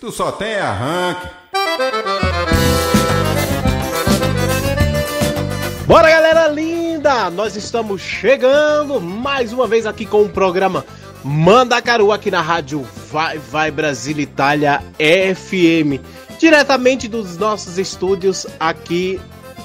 Tu só tem arranque. Bora galera linda! Nós estamos chegando mais uma vez aqui com o programa Mandacaru aqui na rádio Vai Vai Brasil Itália FM, diretamente dos nossos estúdios aqui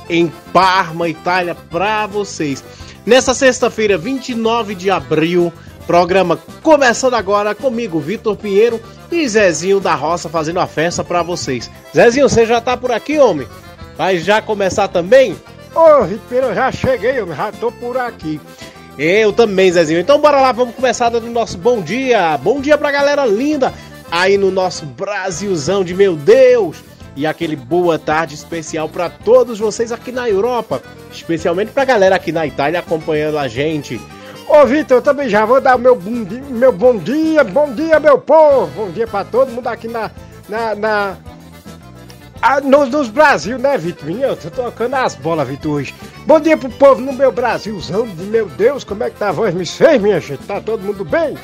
em Parma, Itália, para vocês. Nessa sexta-feira, 29 de abril, programa começando agora comigo, Vitor Pinheiro e Zezinho da Roça fazendo a festa para vocês. Zezinho, você já tá por aqui, homem? Vai já começar também? Ô, eu já cheguei, eu já tô por aqui. Eu também, Zezinho. Então bora lá, vamos começar dando nosso bom dia. Bom dia pra galera linda aí no nosso Brasilzão de meu Deus. E aquele boa tarde especial para todos vocês aqui na Europa, especialmente pra galera aqui na Itália acompanhando a gente. Ô, Vitor, eu também já vou dar meu bom dia, meu bom dia, bom dia, meu povo. Bom dia pra todo mundo aqui na. na, na ah, nos, nos Brasil, né, Vitor? Eu tô tocando as bolas, Vitor, hoje. Bom dia pro povo no meu Brasilzão. Meu Deus, como é que tá a voz? Me fez, minha gente? Tá todo mundo bem?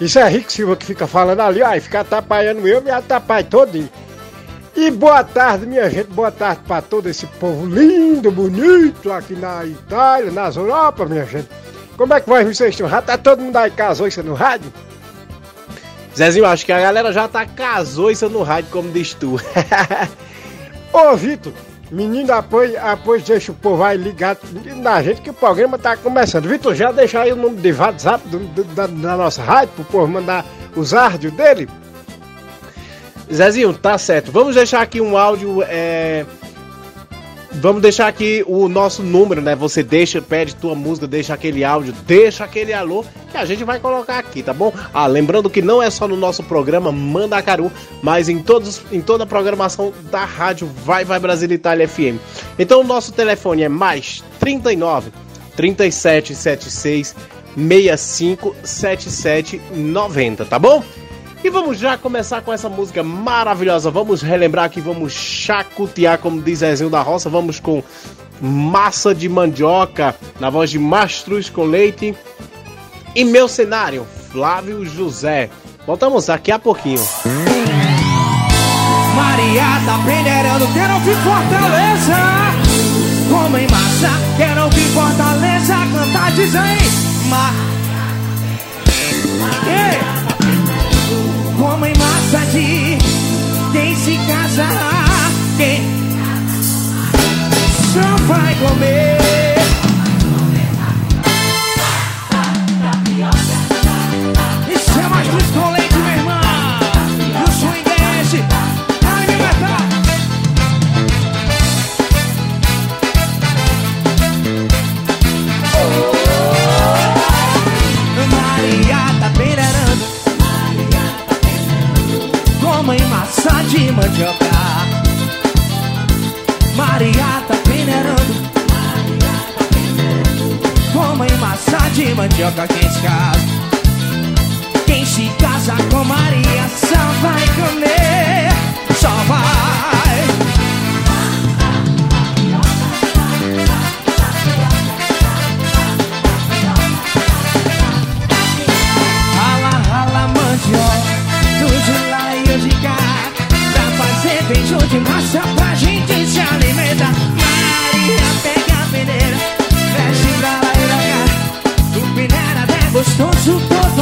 Isso é Rick Silva que fica falando ali, e fica atrapalhando eu, me atrapalha todinho. E boa tarde, minha gente, boa tarde pra todo esse povo lindo, bonito aqui na Itália, nas Europa, minha gente. Como é que vai vocês estão? Já tá todo mundo aí casou isso no rádio? Zezinho, acho que a galera já tá casou isso no rádio, como diz tu. Ô, Vitor, menino, apoio, apoio, deixa o povo aí ligado na gente que o programa tá começando. Vitor, já deixa aí o número de WhatsApp do, do, da, da, nossa rádio pro povo mandar os áudios dele? Zezinho, tá certo. Vamos deixar aqui um áudio. É Vamos deixar aqui o nosso número, né? Você deixa, pede tua música, deixa aquele áudio, deixa aquele alô que a gente vai colocar aqui, tá bom? Ah, lembrando que não é só no nosso programa Mandacaru, mas em, todos, em toda a programação da rádio Vai Vai Brasil Itália FM. Então o nosso telefone é mais 39 3776 6577 90, tá bom? E vamos já começar com essa música maravilhosa. Vamos relembrar aqui, vamos chacotear, como diz Zezinho da Roça. Vamos com massa de mandioca, na voz de Mastruz com leite. E meu cenário, Flávio José. Voltamos daqui a pouquinho. Maria tá peneirando, quero ouvir Fortaleza. Como em massa, quero ouvir Fortaleza. Cantar, dizem. Ma... Ei! Como em massa de quem se casar, quem só vai comer. De mandioca. Maria tá peneirando. Mamãe massa de mandioca Quem se casa Quem se casa com Maria Só vai comer. Só vai Beijo de massa Pra gente se alimentar Maria pega a peneira Mexe pra lá e pra cá O peneira é gostoso Tô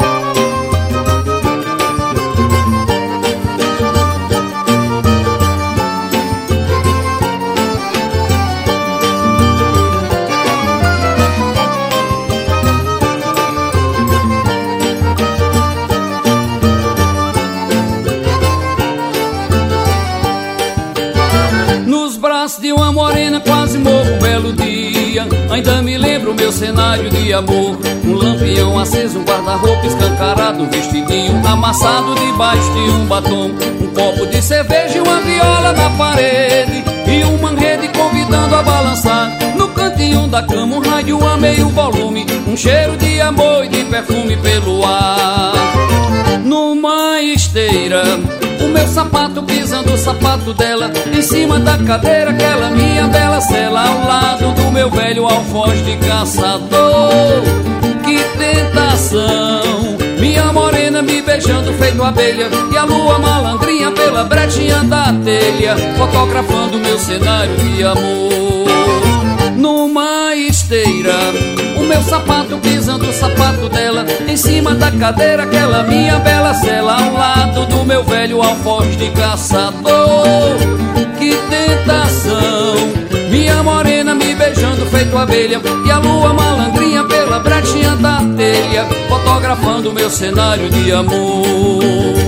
Cenário de amor. Um lampião aceso, um guarda-roupa escancarado Um vestidinho amassado debaixo de um batom. Um copo de cerveja e uma viola na parede. E uma rede convidando a balançar. No cantinho da cama um rádio a meio volume. Um cheiro de amor e de perfume pelo ar. Numa esteira meu sapato pisando o sapato dela Em cima da cadeira aquela minha bela cela Ao lado do meu velho alfoz de caçador. Que tentação! Minha morena me beijando feito abelha E a lua malandrinha pela brechinha da telha Fotografando meu cenário de amor. Numa esteira meu sapato pisando o sapato dela Em cima da cadeira aquela minha bela cela Ao lado do meu velho alfoz de caçador. Que tentação! Minha morena me beijando feito abelha E a lua malandrinha pela brechinha da telha Fotografando meu cenário de amor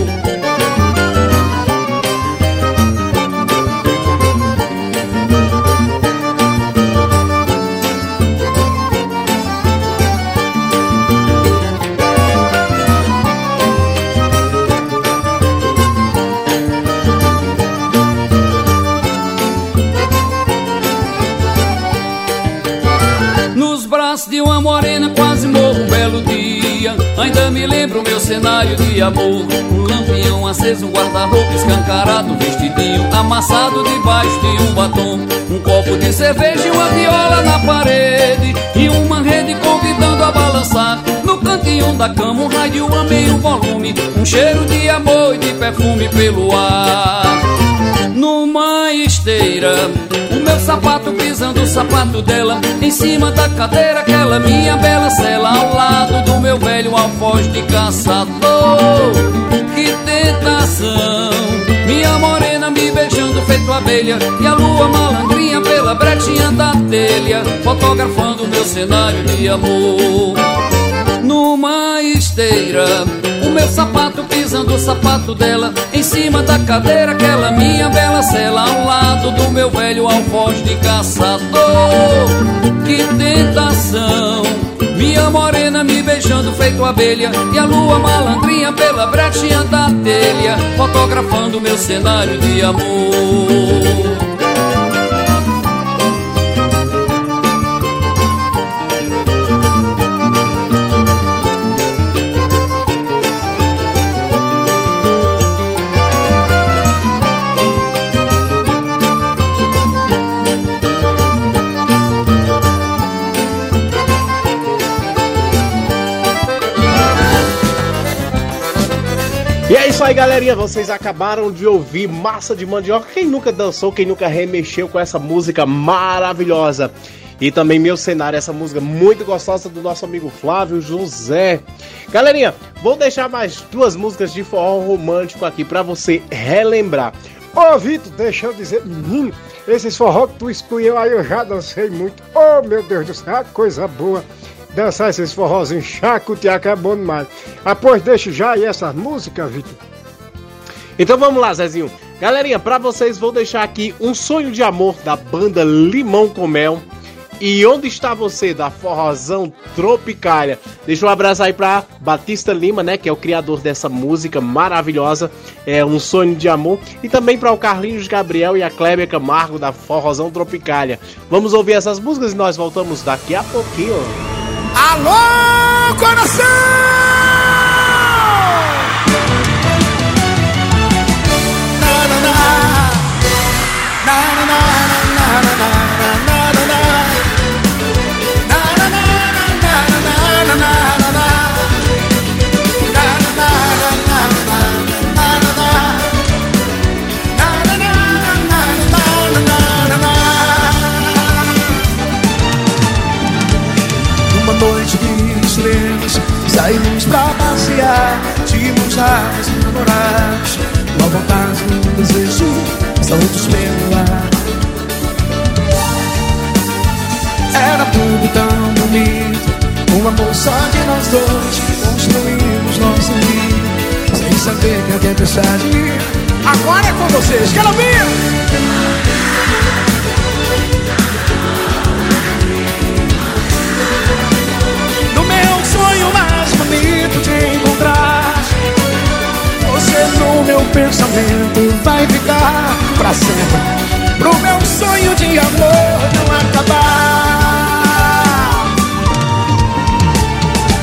Ainda me lembro meu cenário de amor. Um lampião aceso, um guarda-roupa escancarado Um vestidinho amassado debaixo de um batom. Um copo de cerveja e uma viola na parede. E uma rede convidando a balançar. No cantinho da cama um rádio a meio volume. Um cheiro de amor e de perfume pelo ar Numa esteira o meu sapato pisando o sapato dela Em cima da cadeira aquela minha bela cela Ao lado do meu velho alfoz de caçador. Que tentação! Minha morena me beijando feito abelha E a lua malandrinha pela brechinha da telha Fotografando meu cenário de amor. Numa esteira meu sapato pisando o sapato dela Em cima da cadeira aquela minha bela cela Ao lado do meu velho alfoz de caçador. Que tentação! Minha morena me beijando feito abelha E a lua malandrinha pela brechinha da telha Fotografando meu cenário de amor isso aí, galerinha. Vocês acabaram de ouvir Massa de Mandioca. Quem nunca dançou, quem nunca remexeu com essa música maravilhosa? E também Meu Cenário, essa música muito gostosa do nosso amigo Flávio José. Galerinha, vou deixar mais duas músicas de forró romântico aqui para você relembrar. Ô Vitor, deixa eu dizer, menino, esses forró que tu escolheu aí eu já dancei muito. Ô meu Deus do céu, coisa boa. Dançar esses forrozinhos chacotear é bom demais. Ah, pois deixa já aí essas músicas, Vitor. Então vamos lá, Zezinho. Galerinha, pra vocês vou deixar aqui Um Sonho de Amor da banda Limão com Mel. E Onde Está Você, da Forrozão Tropicália. Deixa um abraço aí pra Batista Lima, né? Que é o criador dessa música maravilhosa. É Um Sonho de Amor. E também para o Carlinhos Gabriel e a Cléber Camargo, da Forrozão Tropicália. Vamos ouvir essas músicas e nós voltamos daqui a pouquinho. Alô, coração! De mãos dadas, namorados Uma vontade, um desejo Soltos pelo ar Era tudo tão bonito Um amor só de nós dois Construímos nosso ninho Sem saber que a tempestade Agora é com vocês, quero ouvir! No meu sonho mais bonito de encontrar no meu pensamento vai ficar pra sempre. Pro meu sonho de amor não acabar.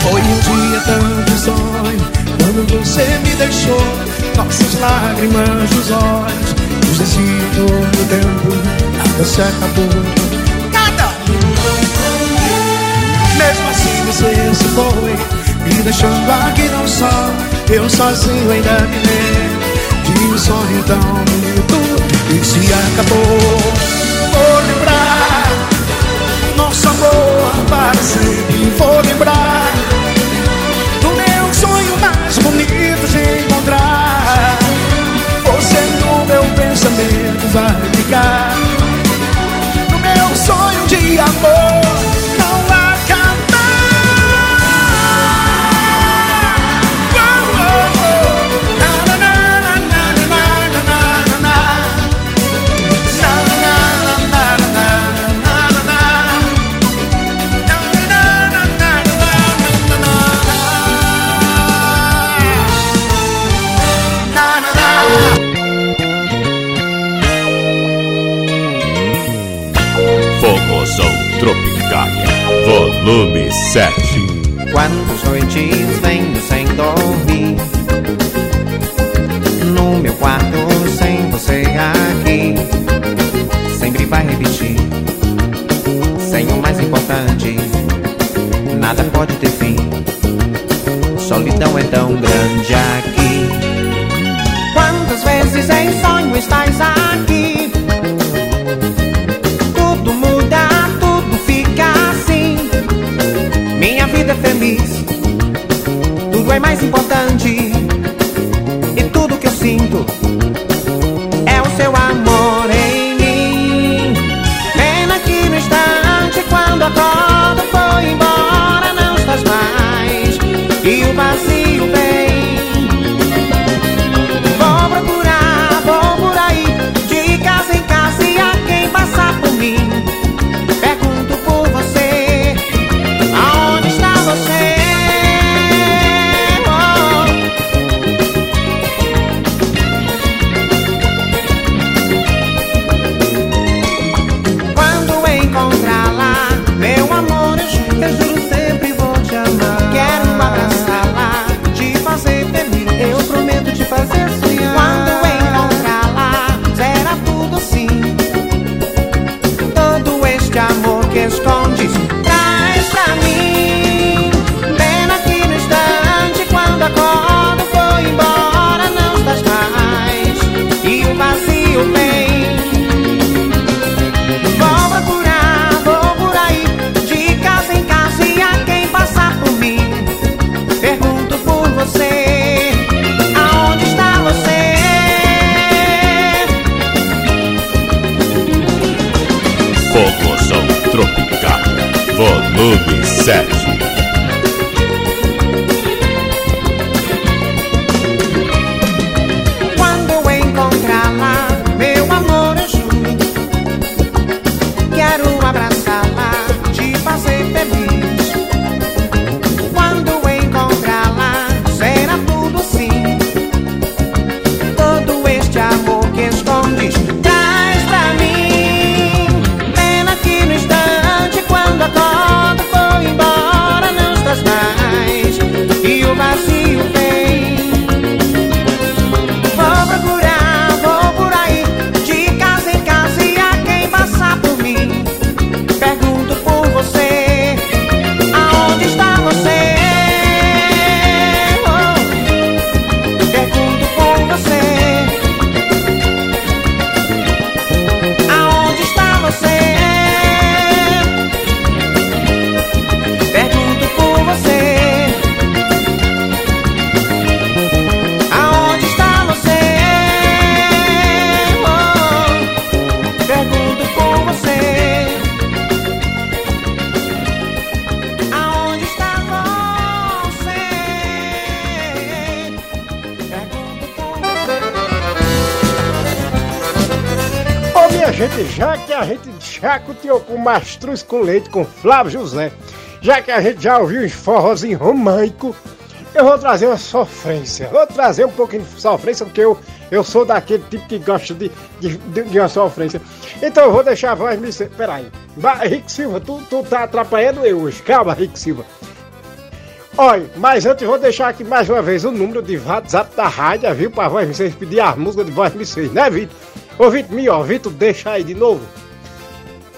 Foi um dia tão sonho Quando você me deixou Nossas lágrimas nos olhos Nos diziam todo o tempo Nada se acabou. Nada! Mesmo assim você se foi Me deixando aqui não só Eu sozinho ainda me lembro De um sonho tão bonito. E se acabou Vou lembrar Nosso amor para sempre Vou lembrar Do meu sonho mais bonito de encontrar. Você no meu pensamento vai volume 7. Quantas noites venho sem dormir No meu quarto sem você aqui Sempre vai repetir Sem o mais importante Nada pode ter fim Solidão é tão grande aqui Quantas vezes em sonho estás aqui mais importante. set. Chacoteou com mastruz com leite com Flávio José, já que a gente já ouviu uns forrozinho romântico, eu vou trazer uma sofrência. Vou trazer um pouquinho de sofrência, porque eu, eu sou daquele tipo que gosta de, de, de, uma sofrência. Então eu vou deixar a voz me. Peraí. Rick Silva, tu, tu tá atrapalhando eu hoje. Calma, Rick Silva. Olha, mas antes vou deixar aqui mais uma vez o número de WhatsApp da rádio, viu? Pra voz vocês pedir as músicas de voz vocês, né, Vitor? Ô, Vitor, me ó, Vitor, deixa aí de novo.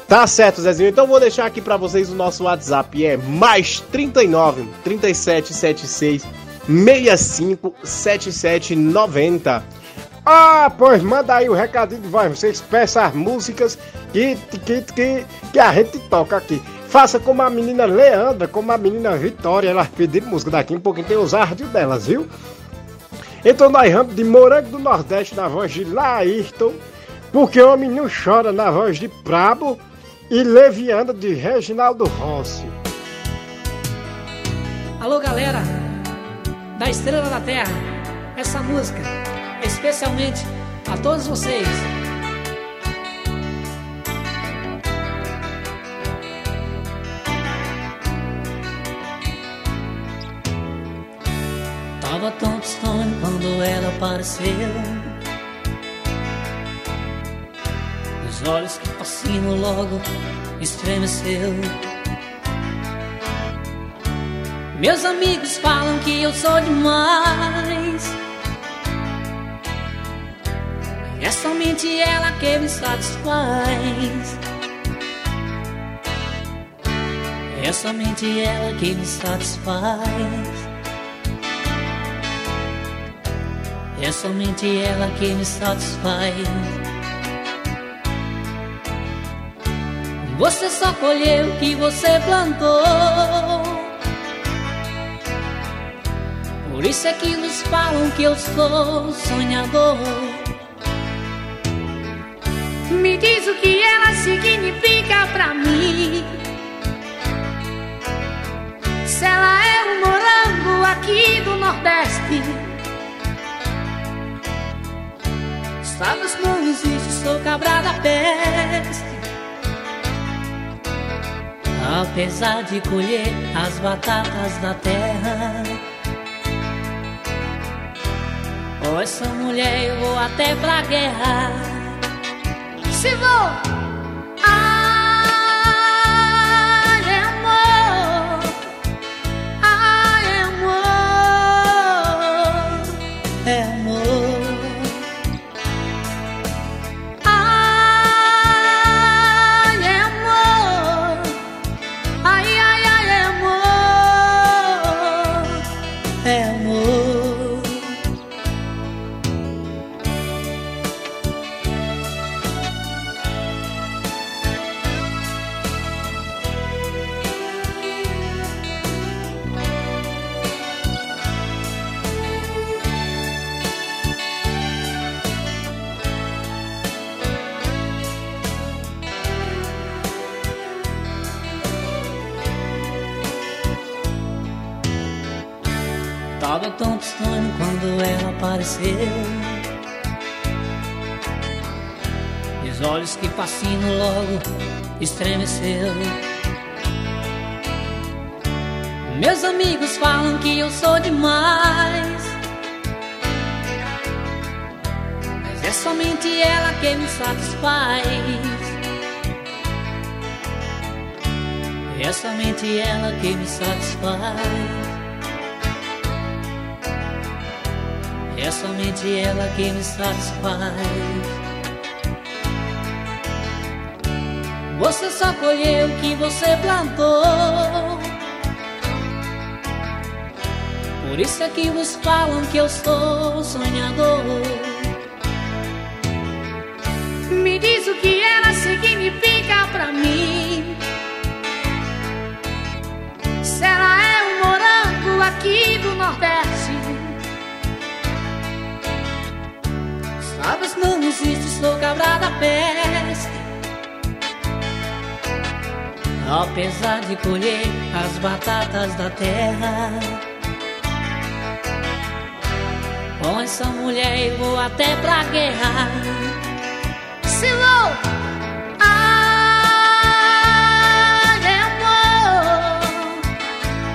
Tá certo, Zezinho. Então vou deixar aqui para vocês o nosso WhatsApp. É mais 39 3776 65 77 90. Ah, pois manda aí o recadinho de voz. Vocês peçam as músicas que, que, que, que a gente toca aqui. Faça como a menina Leandra, como a menina Vitória. Elas pediram música daqui um pouquinho, tem os áudios delas, viu? Então nós vamos de Morango do Nordeste na voz de Laírton, porque o menino chora na voz de Prabo e Leviana de Reginaldo Rossi. Alô galera da Estrela da Terra, essa música especialmente a todos vocês. Tava tão distante quando ela apareceu. Os olhos que fascinam logo estremeceu. Meus amigos falam que eu sou demais. É somente ela que me satisfaz. É somente ela que me satisfaz. É somente ela que me satisfaz. Você só colheu o que você plantou. Por isso é que nos falam que eu sou sonhador. Me diz o que ela significa pra mim. Se ela é um morango aqui do Nordeste. Sabes, não existe, sou cabra da peste. Apesar de colher as batatas da terra. Ou essa mulher eu vou até pra guerra. Se vou que fascinam logo estremeceu. Meus amigos falam que eu sou demais. Mas é somente ela que me satisfaz. É somente ela que me satisfaz. É somente ela que me satisfaz. Só colheu o que você plantou. Por isso é que vos falam que eu sou sonhador. Me diz o que ela significa pra mim. Se ela é um morango aqui do Nordeste. Sabes, não existe, sou cabra da peste. Apesar de colher as batatas da terra, com essa mulher eu vou até pra guerra.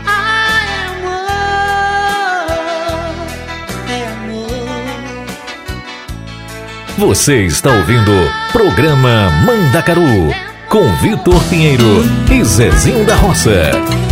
ai, amor, é amor. Você está ouvindo Programa Mandacaru com Vitor Pinheiro e Zezinho da Roça.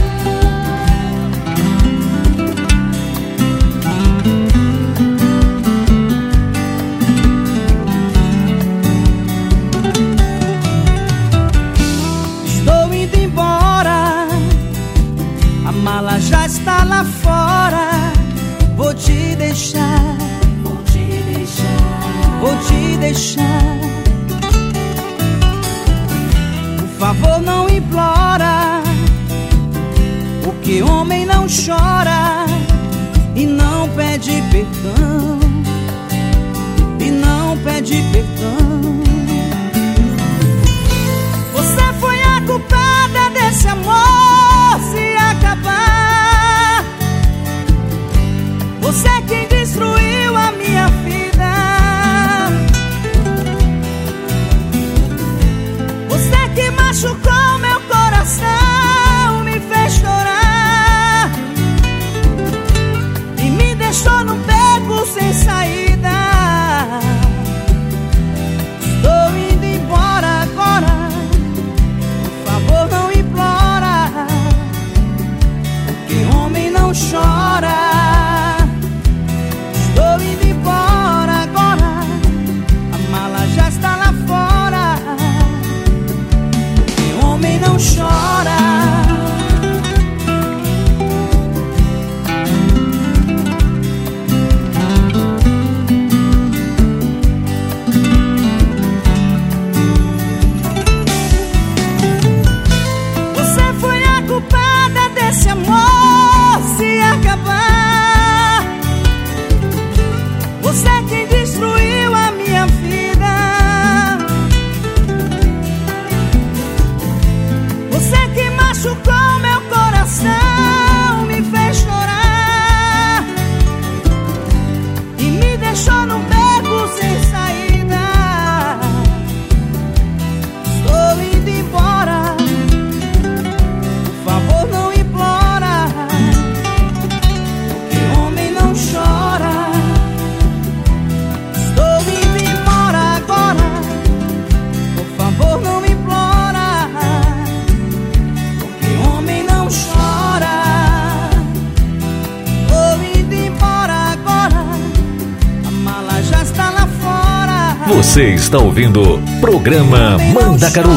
Está ouvindo Programa Mandacaru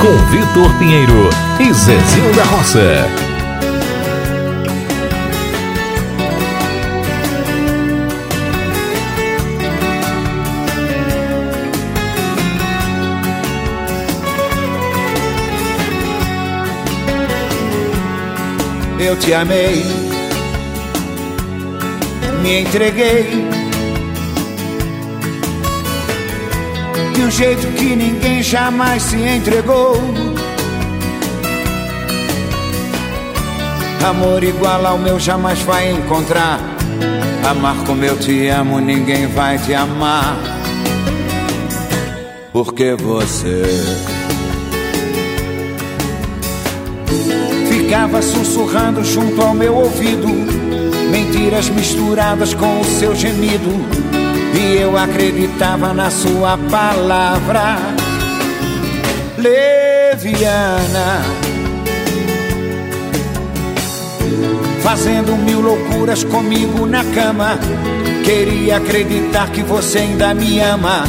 com Vitor Pinheiro e Zezinho da Roça. Eu te amei, me entreguei de um jeito que ninguém jamais se entregou. Amor igual ao meu jamais vai encontrar. Amar como eu te amo, ninguém vai te amar. Porque você ficava sussurrando junto ao meu ouvido, mentiras misturadas com o seu gemido. E eu acreditava na sua palavra, leviana. Fazendo mil loucuras comigo na cama. Queria acreditar que você ainda me ama.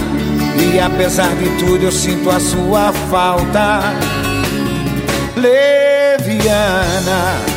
E apesar de tudo, eu sinto a sua falta, leviana.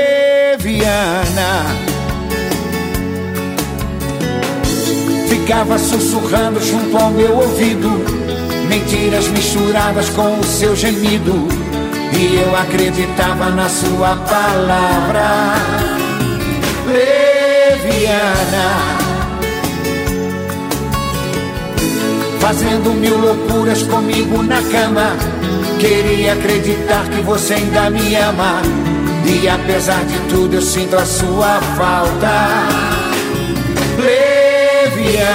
Ficava sussurrando junto ao meu ouvido. Mentiras misturadas com o seu gemido. E eu acreditava na sua palavra. Leviana. Fazendo mil loucuras comigo na cama. Queria acreditar que você ainda me ama. E apesar de tudo, eu sinto a sua falta. Leviana.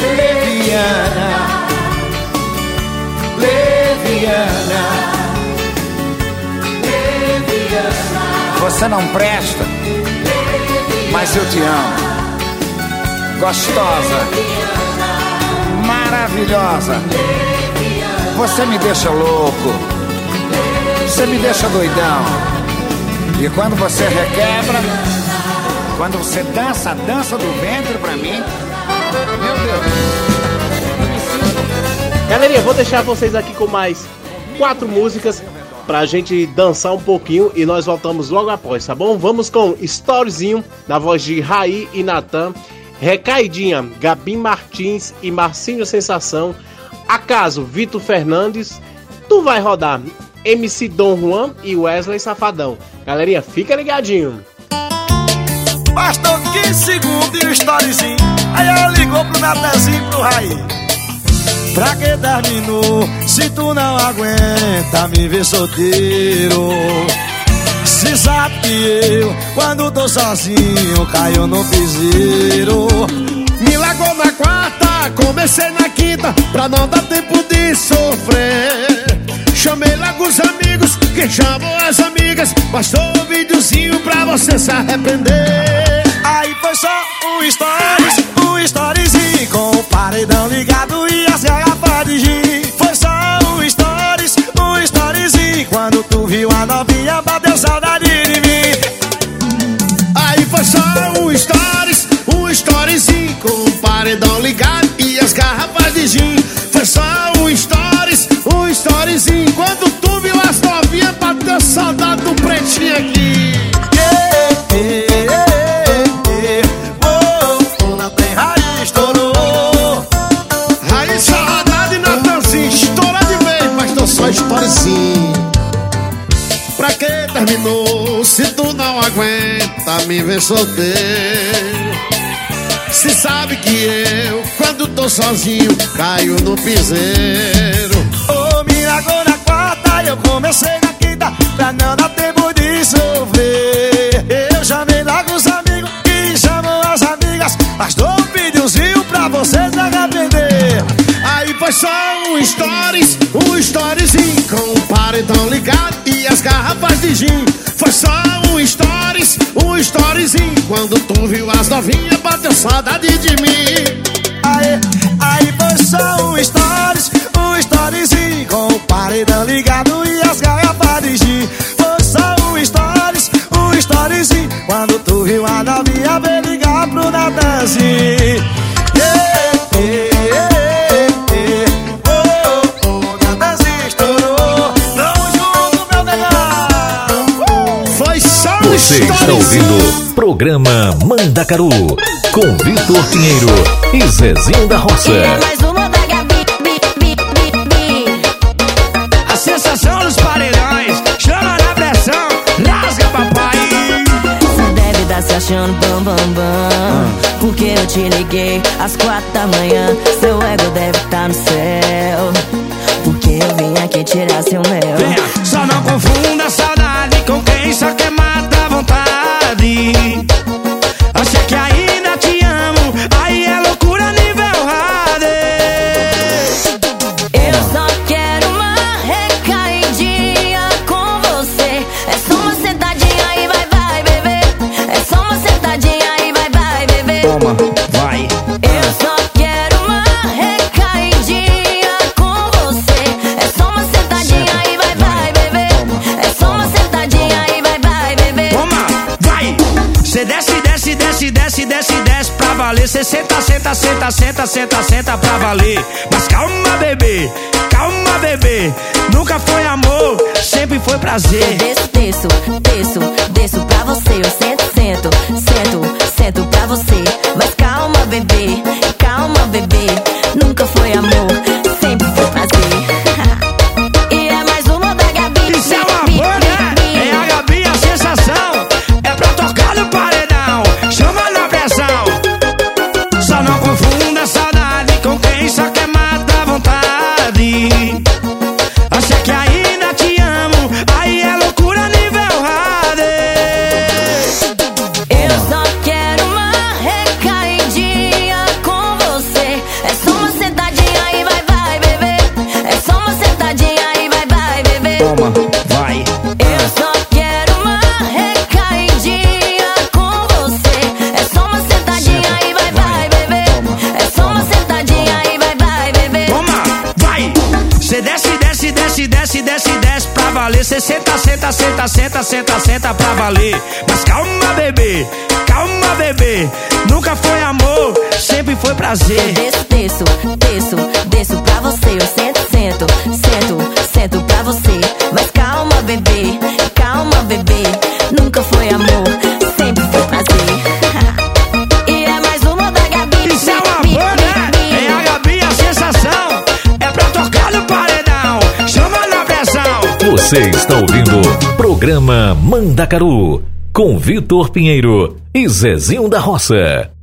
Leviana. Leviana. Leviana. Você não presta, mas eu te amo. Gostosa, maravilhosa. Você me deixa louco. Você me deixa doidão. E quando você requebra, quando você dança a dança do ventre pra mim, meu Deus. Galerinha, vou deixar vocês aqui com mais quatro músicas pra gente dançar um pouquinho e nós voltamos logo após, tá bom? Vamos com Storyzinho, na voz de Raí e Natan. Recaidinha, Gabi Martins e Marcinho Sensação. Acaso, Vitor Fernandes. Tu vai rodar MC Dom Juan e Wesley Safadão. Galerinha, fica ligadinho. Bastou 15 segundos e o storyzinho. Aí ela ligou pro Natanzinho pro Raí. Pra que terminou se tu não aguenta me ver solteiro? Se sabe que eu, quando tô sozinho, caio no piseiro. Me largou na quarta, comecei na quinta, pra não dar tempo de sofrer. Chamei logo os amigos, que chamam as amigas, bastou um videozinho pra você se arrepender. Aí foi só um stories, um storyzinho com o paredão ligado e as garrafas de gin. Foi só um stories, um storyzinho quando tu viu a novinha bateu saudade de mim. Aí foi só um stories, um storyzinho com o paredão ligado quando tu viu as novinhas bateu saudade do pretinho aqui. Storyzinho. Pra que terminou se tu não aguenta me ver solteiro? Se sabe que eu, quando tô sozinho, caio no piseiro. E eu comecei na quinta, pra não dar tempo de sofrer. Eu chamei logo os amigos que chamam as amigas, mas dou um videozinho pra vocês arrepender. Aí foi só um stories, um storyzinho com o paredão ligado e as garrafas de gin. Foi só um stories, um storyzinho quando tu viu as novinhas bateu saudade de mim. Aí, aí foi só um stories, paredão ligado e as garrafas de gin. Foi só um stories, um storyzinho quando tu viu a novinha veio ligar pro Natanzinho. Yeah, yeah. Oh, oh, um Você está ouvindo Programa Mandacaru com Vitor Pinheiro e Zezinho da Roça. Achando bam bam bam. Porque eu te liguei às quatro da manhã. Seu ego deve estar no céu. Porque eu vim aqui tirar seu mel. Venha, só não confunda saudade com quem só senta, senta, pra valer. Mas calma, bebê, calma, bebê. Nunca foi amor, sempre foi prazer. Eu desço, desço, desço, desço pra você. Eu Eu desço, desço, desço, desço pra você. Eu sento, sento, sento, sento pra você. Mas calma, bebê, calma, bebê. Nunca foi amor, sempre foi prazer. e é mais uma da Gabi. Isso é né? é a Gabi a sensação. É pra tocar no paredão, chama na pressão. Você está ouvindo Programa Mandacaru com Vitor Pinheiro e Zezinho da Roça.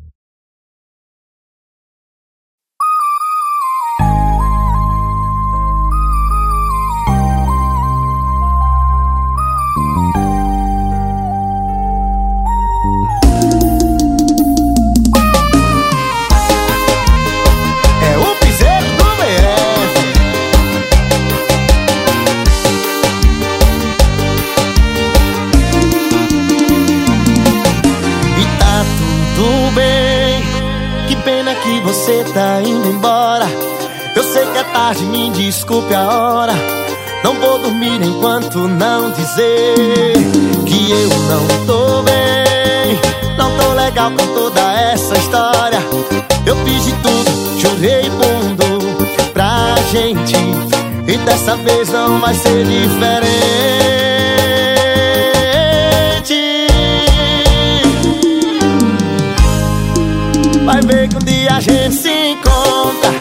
ver que um dia a gente se encontra.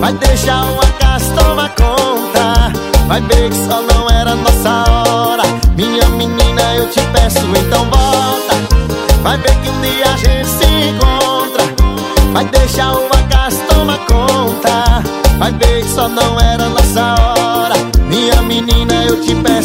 Vai deixar o acaso tomar conta. Vai ver que só não era nossa hora. Minha menina, eu te peço, então volta. Vai ver que um dia a gente se encontra. Vai deixar o acaso tomar conta. Vai ver que só não era nossa hora. Minha menina, eu te peço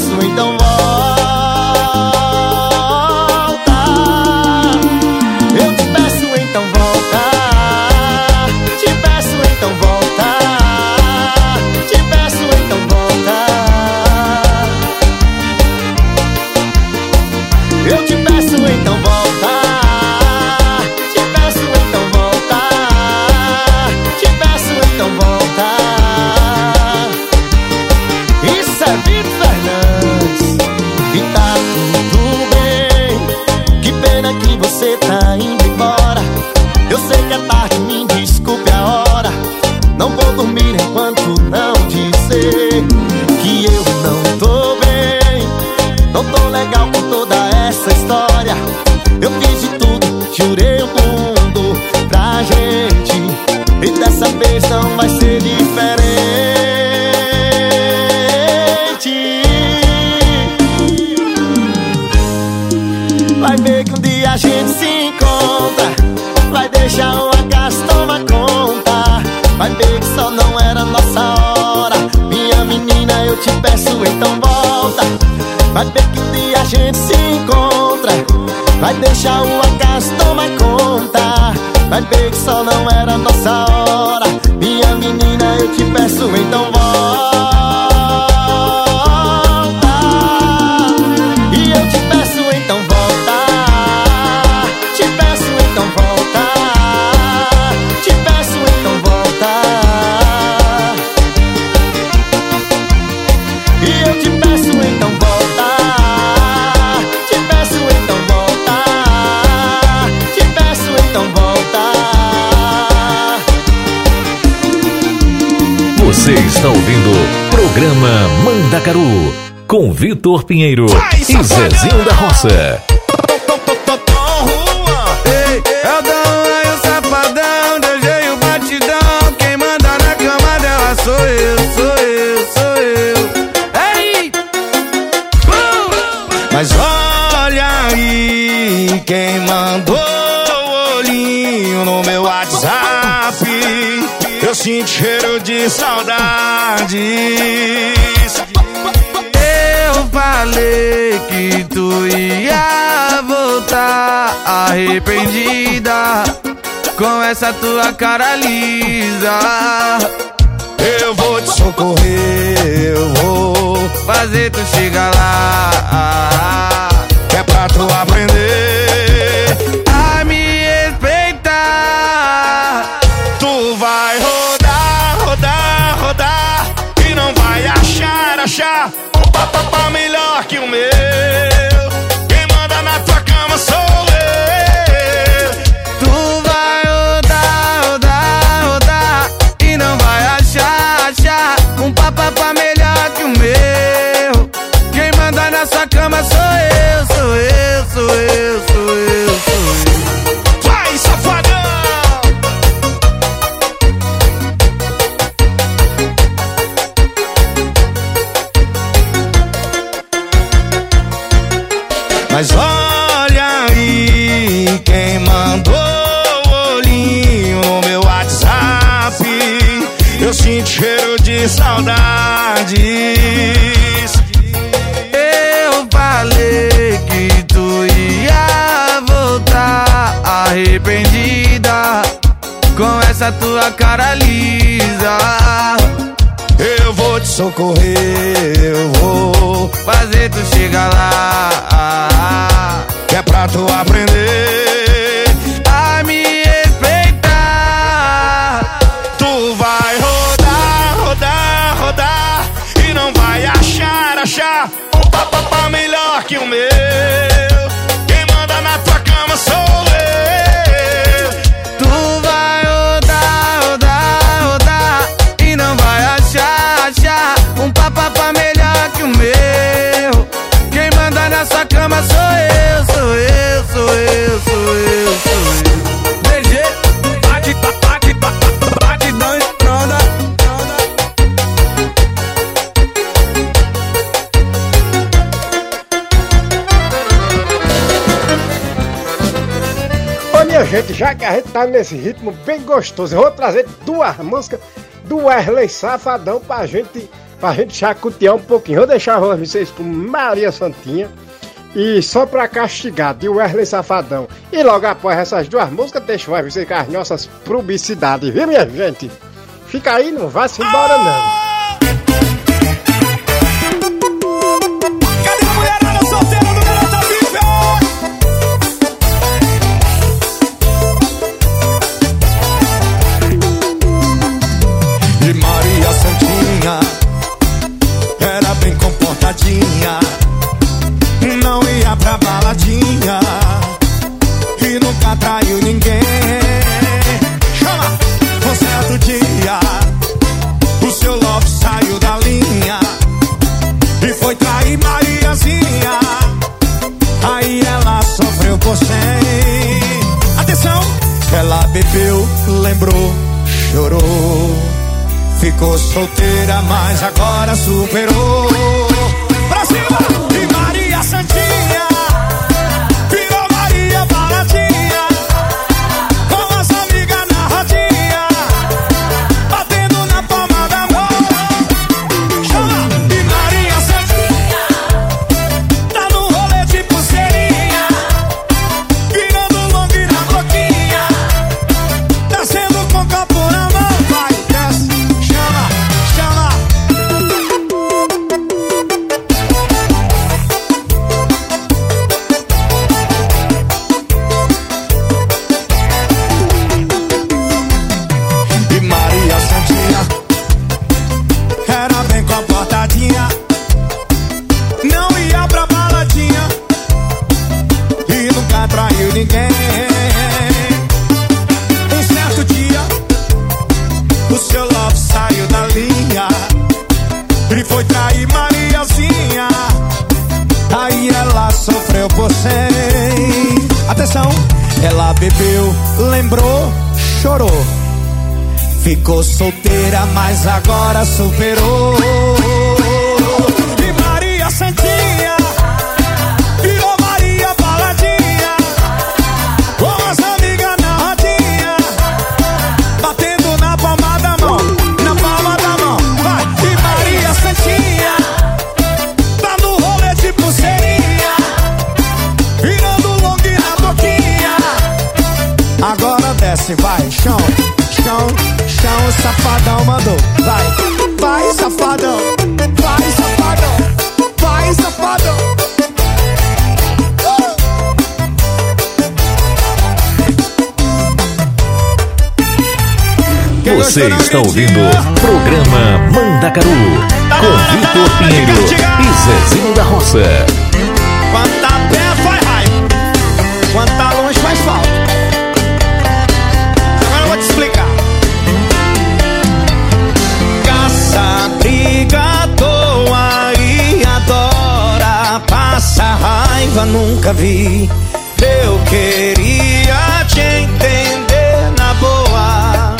misturei Mijn week zal nou está ouvindo Programa Manda Caru com Vitor Pinheiro e Zezinho da Roça. Sou eu, sou eu, sou eu. Ei! Mas olha aí quem mandou o olhinho no meu WhatsApp. Eu senti saudades. Eu falei que tu ia voltar arrependida com essa tua cara lisa. Eu vou te socorrer, eu vou fazer tu chegar lá. É pra tu aprender. O um papapá melhor que o meu. já que a gente tá nesse ritmo bem gostoso, eu vou trazer duas músicas do Wesley Safadão pra gente, pra gente chacotear um pouquinho. Vou deixar vocês com Maria Santinha. E só pra castigar de Wesley Safadão. E logo após essas duas músicas, deixa vocês com as nossas publicidades, viu, minha gente? Fica aí, não vá se embora não. Bebeu, lembrou, chorou. Ficou solteira, mas agora superou. Vai, chão, chão, chão, safadão mandou. Vai, vai, safadão, vai, safadão, vai, safadão. Você está ouvindo o programa Mandacaru com Vitor Pinheiro e Zezinho da Roça. Quanta pé faz raio, quanta longe faz falta. Nunca vi. Eu queria te entender na boa.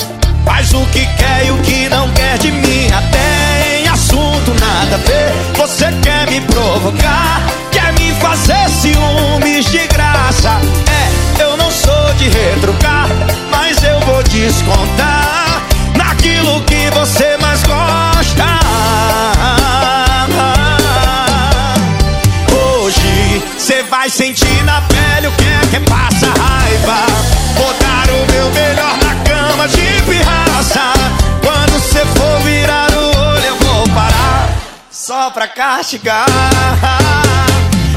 Faz o que quer e o que não quer de mim. Até em assunto nada a ver. Você quer me provocar, quer me fazer ciúmes de graça. É, eu não sou de retrucar, mas eu vou descontar naquilo que você sentir na pele o que é que passa raiva. Vou dar o meu melhor na cama de pirraça. Quando cê for virar o olho, eu vou parar só pra castigar.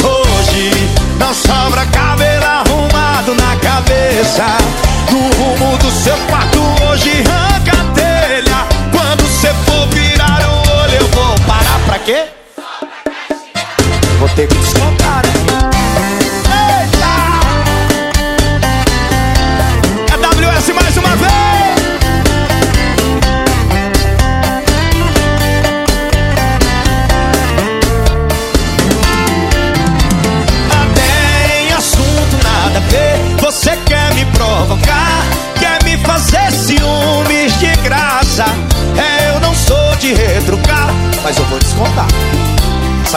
Hoje não sobra cabelo arrumado na cabeça. No rumo do seu quarto, hoje arranca a telha. Quando cê for virar o olho, eu vou parar pra quê? Vou ter que descontar,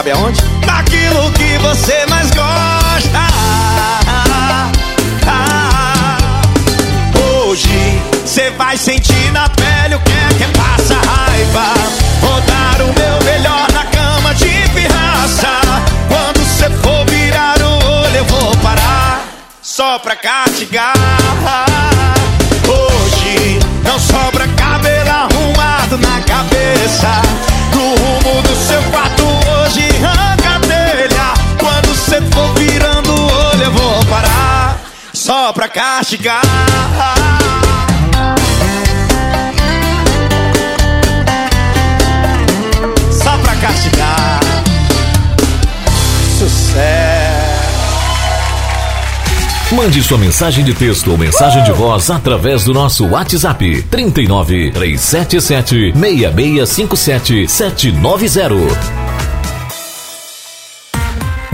Sabe aonde? Naquilo que você mais gosta. Hoje você vai sentir na pele o que é que passa raiva. Vou dar o meu melhor na cama de pirraça. Quando você for virar o olho, eu vou parar só pra castigar. Castigar. Só pra castigar. Sucesso. Mande sua mensagem de texto ou mensagem de voz através do nosso WhatsApp 39 377 6657 790.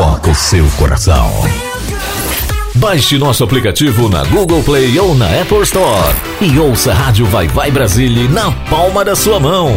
toca o seu coração. Baixe nosso aplicativo na Google Play ou na Apple Store e ouça a Rádio Vai Vai Brasília na palma da sua mão.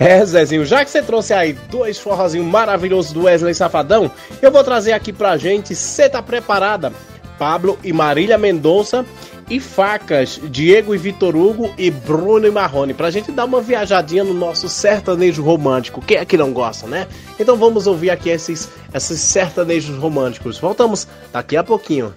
É, Zezinho, já que você trouxe aí dois forrozinhos maravilhosos do Wesley Safadão, eu vou trazer aqui pra gente, cê tá preparada? Pablo e Marília Mendonça e Facas, Diego e Vitor Hugo e Bruno e Marrone, pra gente dar uma viajadinha no nosso sertanejo romântico. Quem é que não gosta, né? Então vamos ouvir aqui esses, esses sertanejos românticos. Voltamos daqui a pouquinho.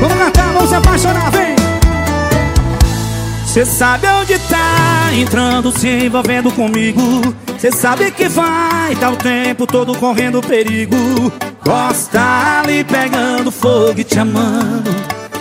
Vamos cantar, vamos se apaixonar, vem! Cê sabe onde entrando, se envolvendo comigo. Cê sabe que vai, tá o tempo todo correndo perigo. Gosta ali pegando fogo e te amando.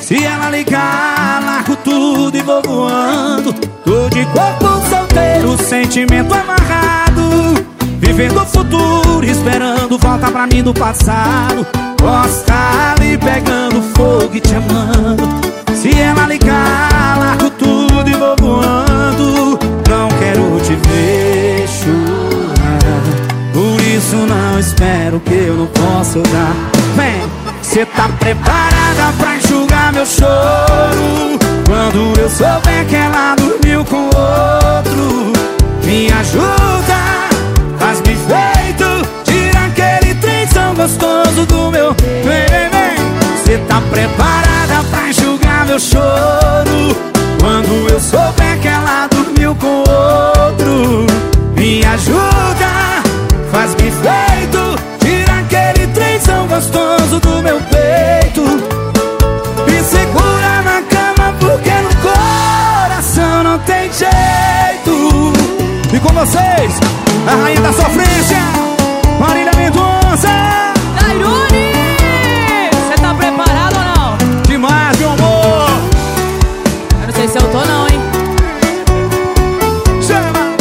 Se ela ligar, largo tudo e vou voando. Tô de corpo solteiro, sentimento amarrado. Vivendo o futuro, esperando volta pra mim do passado. Gosta ali pegando fogo e te amando. Se ela ligar, largo tudo e vou voando. Não quero te ver chorar. Por isso não espero que eu não posso dar. Vem, cê tá preparada pra enxugar meu choro? Quando eu souber que ela dormiu com outro, me ajuda, faz-me feito. Tira aquele trenzão gostoso do meu. Vem, vem, vem. Cê tá preparada pra enxugar meu choro? Quando eu souber que ela dormiu com outro, me ajuda, faz-me feito. Tira aquele trenzão gostoso do meu peito. Me segura na cama porque no coração não tem jeito. E com vocês, a rainha da sofrência, Marília Mendonça. Tairone! Eu não sei se eu tô não, hein? Chama.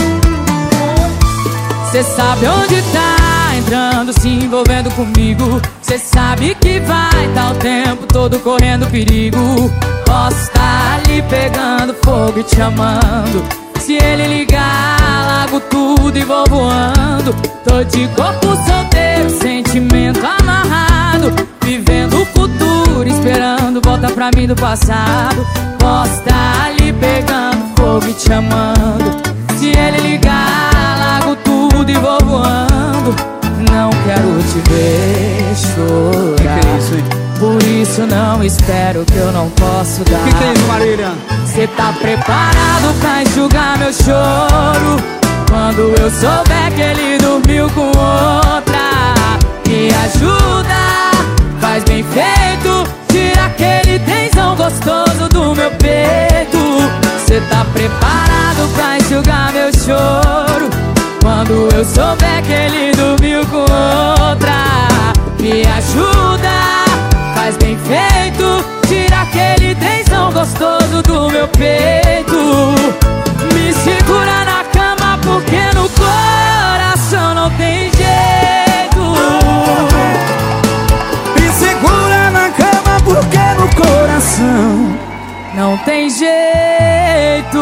Cê sabe onde tá entrando, se envolvendo comigo. Cê sabe que vai tá o tempo todo correndo perigo. Posso ali pegando fogo e te amando. Se ele ligar, largo tudo e vou voando. Tô de corpo solteiro, sentimento amarrado. Esperando volta pra mim do passado. Posso tá ali pegando fogo e te amando. Se ele ligar, largo tudo e vou voando. Não quero te ver chorar. Que que é isso, hein? Por isso não espero que eu não posso dar. Que, que é isso, Marília? Cê tá preparado pra enxugar meu choro? Quando eu souber que ele dormiu com outra, me ajuda, faz bem feito, aquele tensão gostoso do meu peito. Cê tá preparado pra enxugar meu choro? Quando eu souber que ele dormiu com outra, me ajuda, faz bem feito, tira aquele tensão gostoso tem jeito.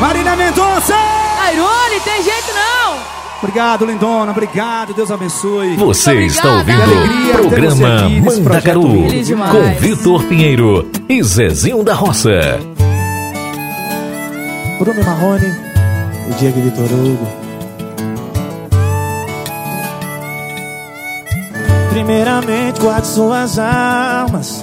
Marília Mendonça! Tairone, tem jeito não. Obrigado, lindona. Obrigado. Deus abençoe. Você Muito está obrigada. ouvindo o programa Feliz demais. com Vitor Pinheiro e Zezinho da Roça. Bruno Marrone e Diego Vitor Hugo. Primeiramente, guarde suas armas.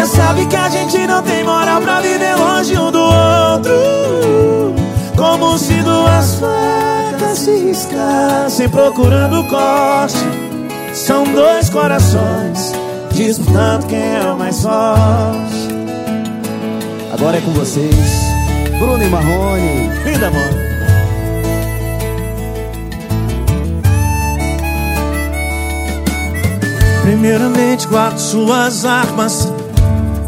Cê sabe que a gente não tem moral pra viver longe um do outro. Como se duas facas se riscassem procurando corte. São dois corações disputando quem é o mais forte. Agora é com vocês, Bruno e Marrone. Linda, amor. Primeiramente, guardo suas armas.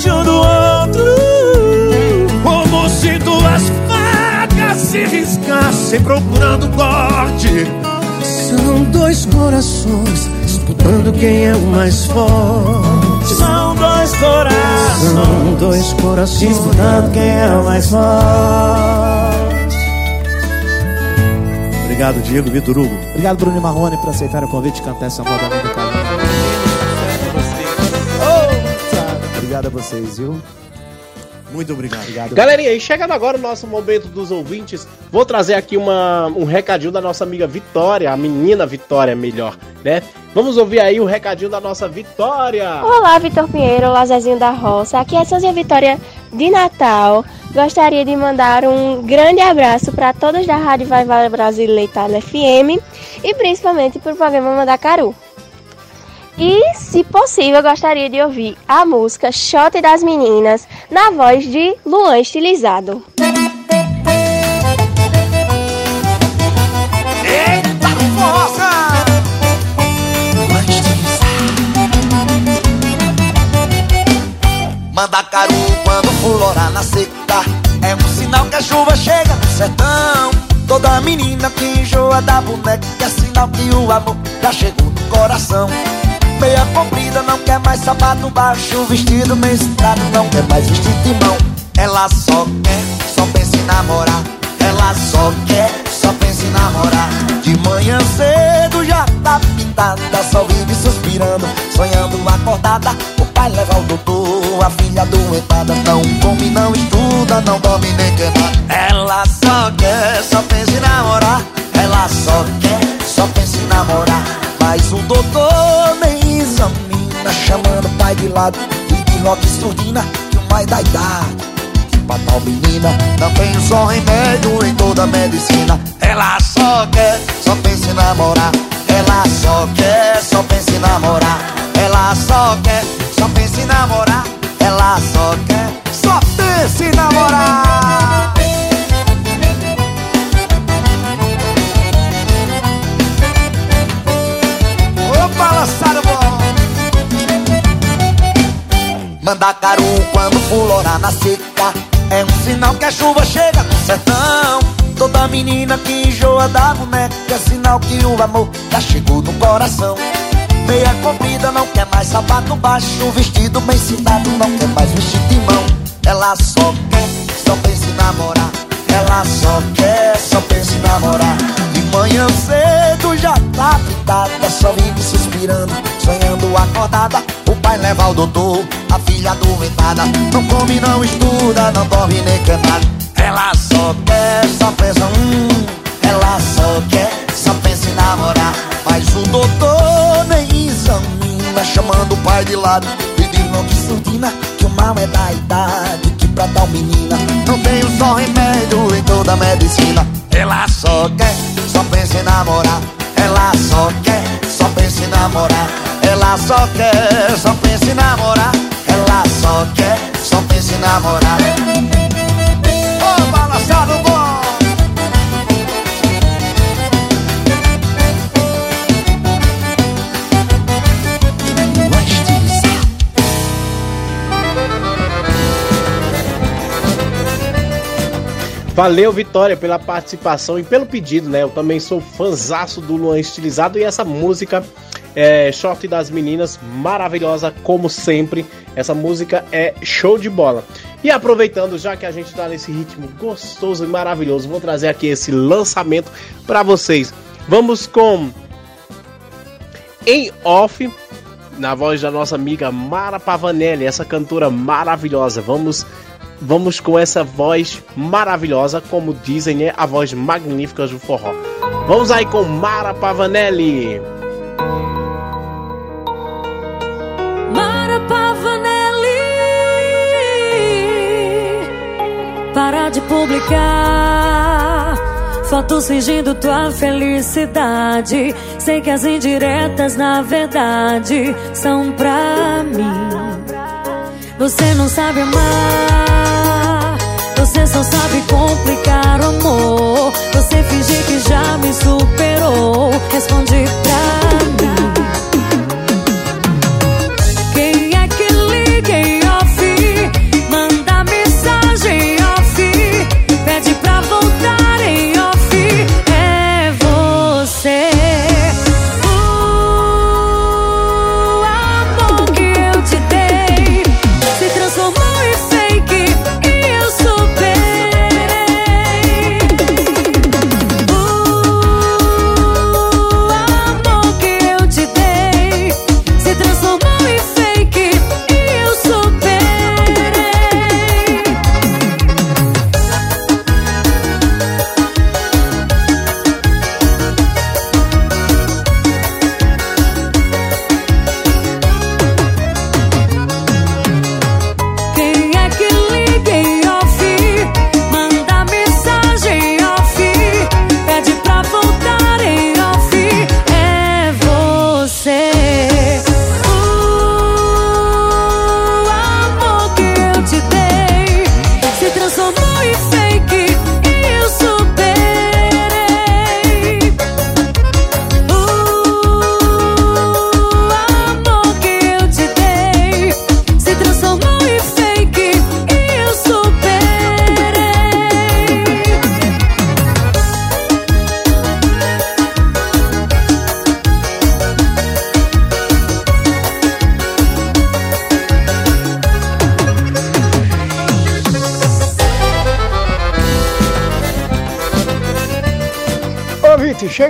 longe um do outro. Como se duas facas se riscassem procurando corte. São dois corações disputando quem é o mais forte. São dois corações. São dois corações disputando quem é o mais forte. Obrigado, Diego Vitor Hugo. Obrigado, Bruno Marrone, por aceitar o convite de cantar essa moda Obrigado a vocês, viu? Muito obrigado. obrigado. Galerinha, e chegando agora o nosso momento dos ouvintes, vou trazer aqui uma, um recadinho da nossa amiga Vitória, a menina Vitória, melhor, né? Vamos ouvir aí o recadinho da nossa Vitória. Olá, Vitor Pinheiro, olá, Zezinho da Roça. Aqui é a Sozinha Vitória de Natal. Gostaria de mandar um grande abraço para todos da Rádio Vai Vai Brasileira Itália FM e principalmente para o programa Mandacaru. E, se possível, gostaria de ouvir a música Shot das Meninas na voz de Luan Estilizado. Eita força! Manda caru quando florar na seca É um sinal que a chuva chega no sertão Toda menina que enjoa da boneca É sinal que o amor já chegou no coração Meia comprida, não quer mais sapato baixo Vestido mestrado, não quer mais vestido de mão. Ela só quer, só pensa em namorar. Ela só quer, só pensa em namorar. De manhã cedo já tá pintada Só vive suspirando, sonhando acordada. O pai leva o doutor, a filha doentada Não come, não estuda, não dorme nem nada Ela só quer, só pensa em namorar. Ela só quer, só pensa em namorar. Mas o doutor nem examina Chamando pai de lado e de rock surdina Que o mais da idade. Pra tal menina não tem só remédio em toda a medicina. Ela só quer, só pensa em namorar. Ela só quer, só pensa em namorar. Ela só quer, só pensa em namorar. Ela só quer, só pensa em namorar Manda caru quando florar na seca É um sinal que a chuva chega no sertão. Toda menina que enjoa da boneca É sinal que o amor já chegou no coração. Meia comprida, não quer mais sapato baixo Vestido bem citado, não quer mais vestido de mão. Ela só quer, só pensa em namorar. Ela só quer, só pensa em namorar manhã cedo já tá pitada Só vive suspirando, sonhando acordada. O pai leva ao doutor, a filha doentada Não come, não estuda, não dorme nem quer nada Ela só quer, só pensa, hum Ela só quer, só pensa em namorar. Mas o doutor nem examina Chamando o pai de lado Pedindo que surdina Que o mal é da idade Que pra tal menina Não tem um só remédio em toda a medicina Ela só quer, só pensa em namorar. Ela só quer, só pensa em namorar. Ela só quer, só pensa em namorar. Ela só quer, só pensa em namorar Valeu, Vitória, pela participação e pelo pedido, né? Eu também sou fanzaço do Luan Estilizado e essa música é, Short das Meninas, maravilhosa como sempre. Essa música é show de bola. E aproveitando, já que a gente tá nesse ritmo gostoso e maravilhoso, vou trazer aqui esse lançamento para vocês. Vamos com Em Off, na voz da nossa amiga Mara Pavanelli, essa cantora maravilhosa. Vamos vamos com essa voz maravilhosa, como dizem, né? A voz magnífica do forró. Vamos aí com Mara Pavanelli. Mara Pavanelli Para de publicar Fotos fingindo tua felicidade Sei que as indiretas na verdade São pra mim Você não sabe amar Você só sabe complicar o amor Você finge que já me superou. Responde pra mim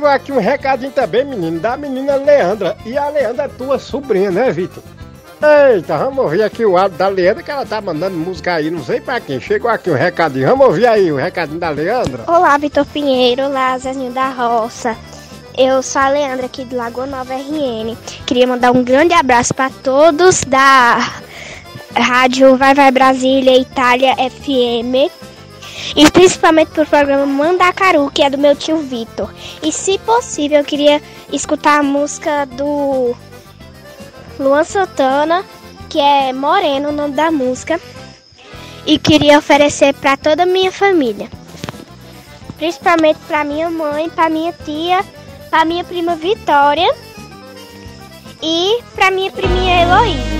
chegou aqui um recadinho também, menino, da menina Leandra. E a Leandra é tua sobrinha, né, Vitor? Eita, vamos ouvir aqui o áudio da Leandra, que ela tá mandando música aí, não sei pra quem. Chegou aqui um recadinho, vamos ouvir aí o recadinho da Leandra? Olá, Vitor Pinheiro. Olá, da Roça. Eu sou a Leandra aqui do Lagoa Nova RN. Queria mandar um grande abraço para todos da Rádio Vai Vai Brasília Itália FM. E principalmente pro programa Mandacaru, que é do meu tio Vitor. E se possível, eu queria escutar a música do Luan Santana, que é Moreno, o nome da música. E queria oferecer para toda a minha família. Principalmente para minha mãe, para minha tia, para minha prima Vitória e para minha priminha Heloísa.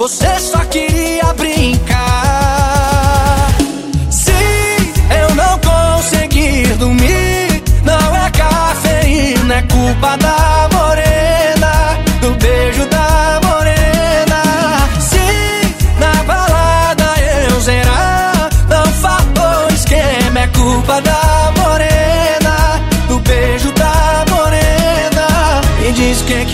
Você só queria brincar. Se eu não conseguir dormir, não é cafeína, é culpa da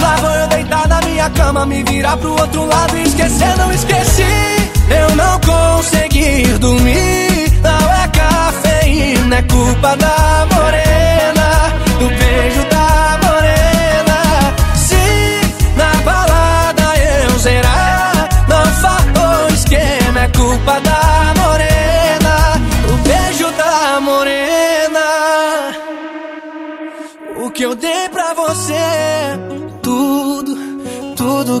Lá vou eu deitar na minha cama, me virar pro outro lado e esquecer, não esqueci. Eu não consegui dormir. Não é cafeína, é culpa da morena, do beijo da morena. Se na balada eu zerar, não faltou esquema, é culpa da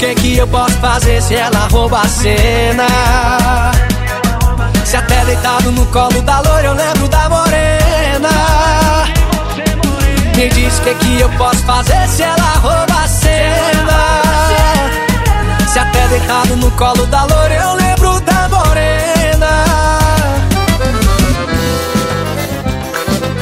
que que eu posso fazer se ela rouba a cena. Se até deitado no colo da loira eu lembro da morena. Me diz que que eu posso fazer se ela rouba a cena. Se até deitado no colo da loira eu lembro da morena.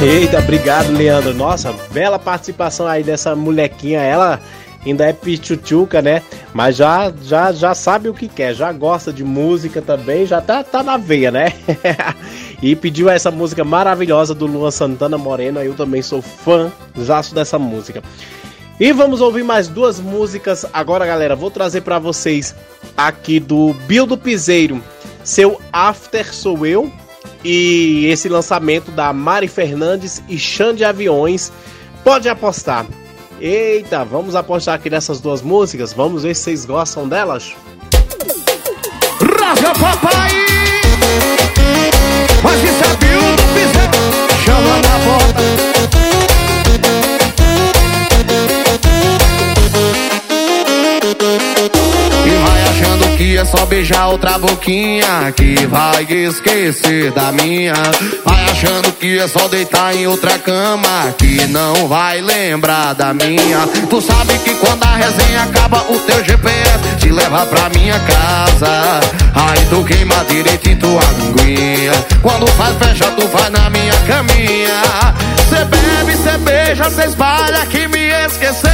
Eita, obrigado, Leandro. Nossa, bela participação aí dessa molequinha. Ela ainda é pichuchuca, né? Mas já, já, já sabe o que quer, já gosta de música também, já tá, tá na veia, né? e pediu essa música maravilhosa do Luan Santana Moreno. Eu também sou fã dessa música. E vamos ouvir mais duas músicas agora, galera. Vou trazer para vocês aqui do Bill do Piseiro, seu After Sou Eu, e esse lançamento da Mari Fernandes e Xande Aviões. Pode apostar. Eita, vamos apostar aqui nessas duas músicas. Vamos ver se vocês gostam delas. Rasga papai Mas é Bill do Chama na achando que é só beijar outra boquinha Que vai esquecer da minha achando que é só deitar em outra cama Que não vai lembrar da minha. Tu sabe que quando a resenha acaba O teu GPS te leva pra minha casa. Aí tu queima direito em tua linguinha. Quando faz festa tu vai na minha caminha. Cê bebe, cê beija, cê espalha que me esqueceu.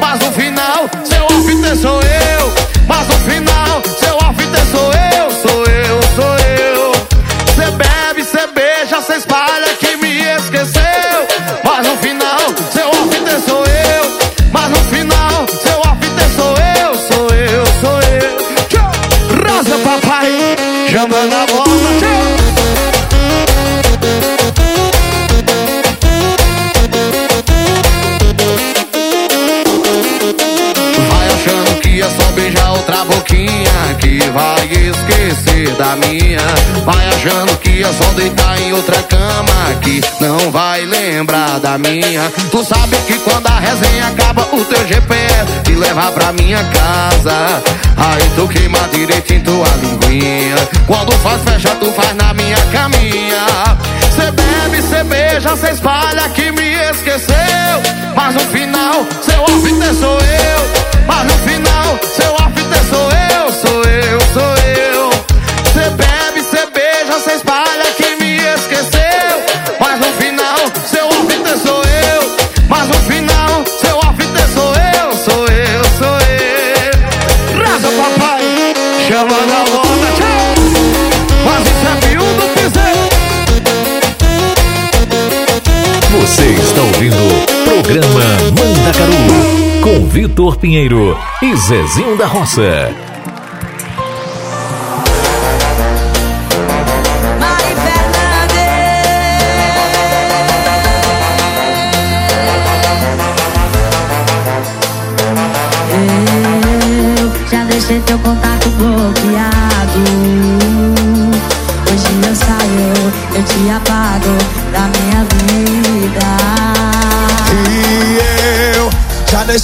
Mas no final, seu after sou eu. Mas no final, seu after sou eu Sou eu, sou eu esquecer da minha. Vai achando que é só deitar em outra cama Que não vai lembrar da minha. Tu sabe que quando a resenha acaba O teu GPS te leva pra minha casa. Aí tu queima direito em tua linguinha. Quando faz festa tu faz na minha caminha. Cê bebe, cê beija, cê espalha que me esqueceu. Mas no final, seu after sou eu. Mas no final, seu after sou eu Sou eu, sou eu Vitor Pinheiro e Zezinho da Roça.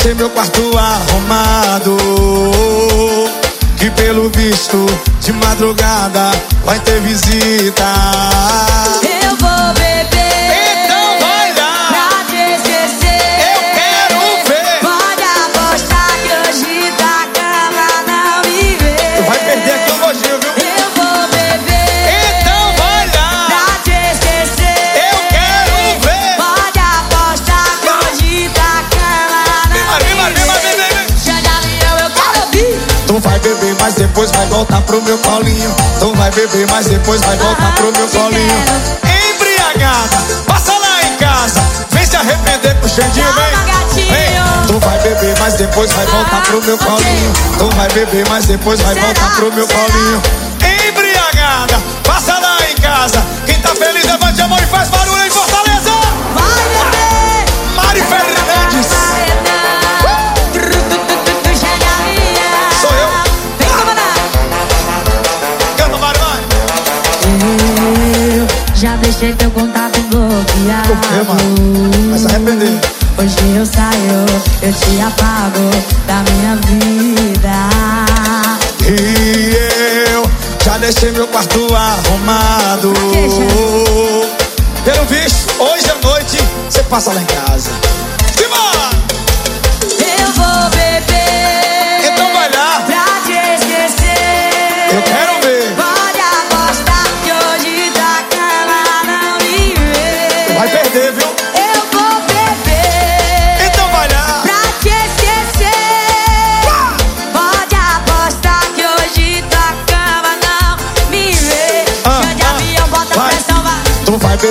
Deixei meu quarto arrumado. Que pelo visto, de madrugada vai ter visita. Mas depois vai voltar pro meu colinho. Tu vai beber, mas depois vai voltar pro meu colinho. Embriagada, passa lá em casa. Vem se arrepender com o Xandinho, vem. Vem. Tu vai beber, mas depois vai voltar pro meu colinho. Tu vai beber, mas depois vai voltar pro meu colinho. Deixei teu contato bloqueado. Vai se arrepender. Hoje eu saio, eu te apago da minha vida. E eu já deixei meu quarto arrumado. Pelo visto, hoje à noite você passa lá em casa. Simbora! Eu vou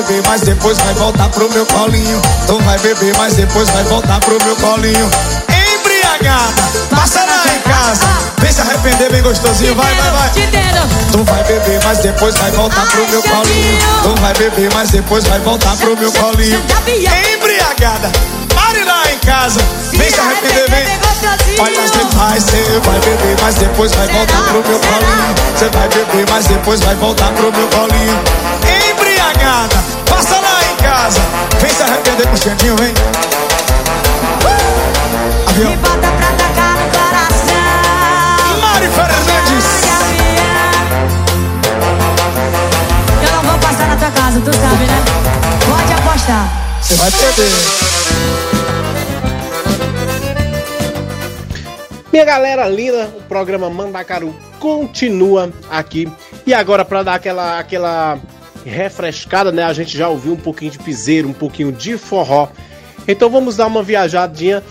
beber, mas depois vai voltar pro meu colinho. Tu vai beber, mas depois vai voltar pro meu colinho. Embriagada, passa lá em casa. Vem se arrepender bem gostosinho, vai, vai, vai. Entendo. Tu vai beber, mas depois vai voltar pro meu colinho. Tu vai beber, mas depois vai voltar pro meu colinho. Embriagada, pare lá em casa. Vem se arrepender, vem. Olha, você vai, você vai beber, mas depois vai voltar pro meu colinho. Você vai beber, mas depois vai voltar pro meu colinho. Embriagada, casa. Vem se arrepender com o Xandinho, vem. Avião. Me bota pra tacar no coração. Mari Fernandes. Eu não vou passar na tua casa, tu sabe, né? Pode apostar. Você vai perder. Minha galera linda, o programa Mandacaru continua aqui. E agora para dar aquela aquela refrescada, né? A gente já ouviu um pouquinho de piseiro, um pouquinho de forró. Então vamos dar uma viajadinha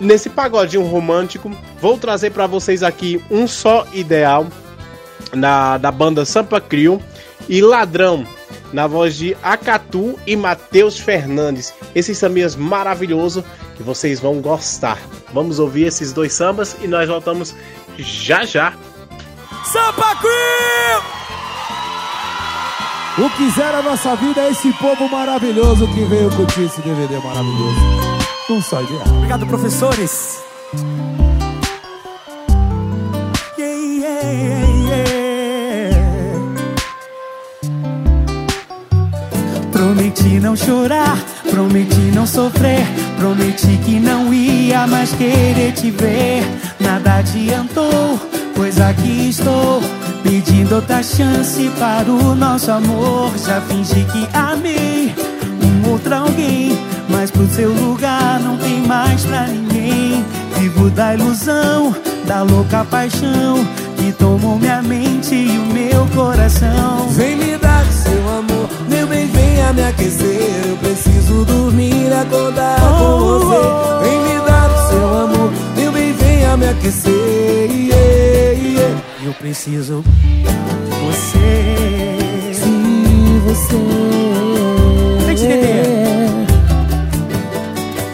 nesse pagodinho romântico. Vou trazer para vocês aqui um só ideal na da banda Sampa Crio e Ladrão na voz de Acatu e Matheus Fernandes. Esses sambinhas maravilhosos que vocês vão gostar. Vamos ouvir esses dois sambas e nós voltamos já já. Sampa Crew! O que zera a nossa vida é esse povo maravilhoso que veio curtir esse DVD maravilhoso. Um só ideal. Obrigado, professores. Yeah, yeah, yeah. Prometi não chorar, prometi não sofrer, prometi que não ia mais querer te ver. Nada adiantou, pois aqui estou, pedindo outra chance para o nosso amor. Já fingi que amei um outro alguém, mas pro seu lugar não tem mais pra ninguém. Vivo da ilusão, da louca paixão que tomou minha mente e o meu coração. Vem me dar seu amor, meu bem, venha me aquecer. Eu preciso dormir, acordar com você. Vem me dar seu amor, meu bem, venha me aquecer. Yeah, yeah. Eu preciso você. Se você. Tente entender.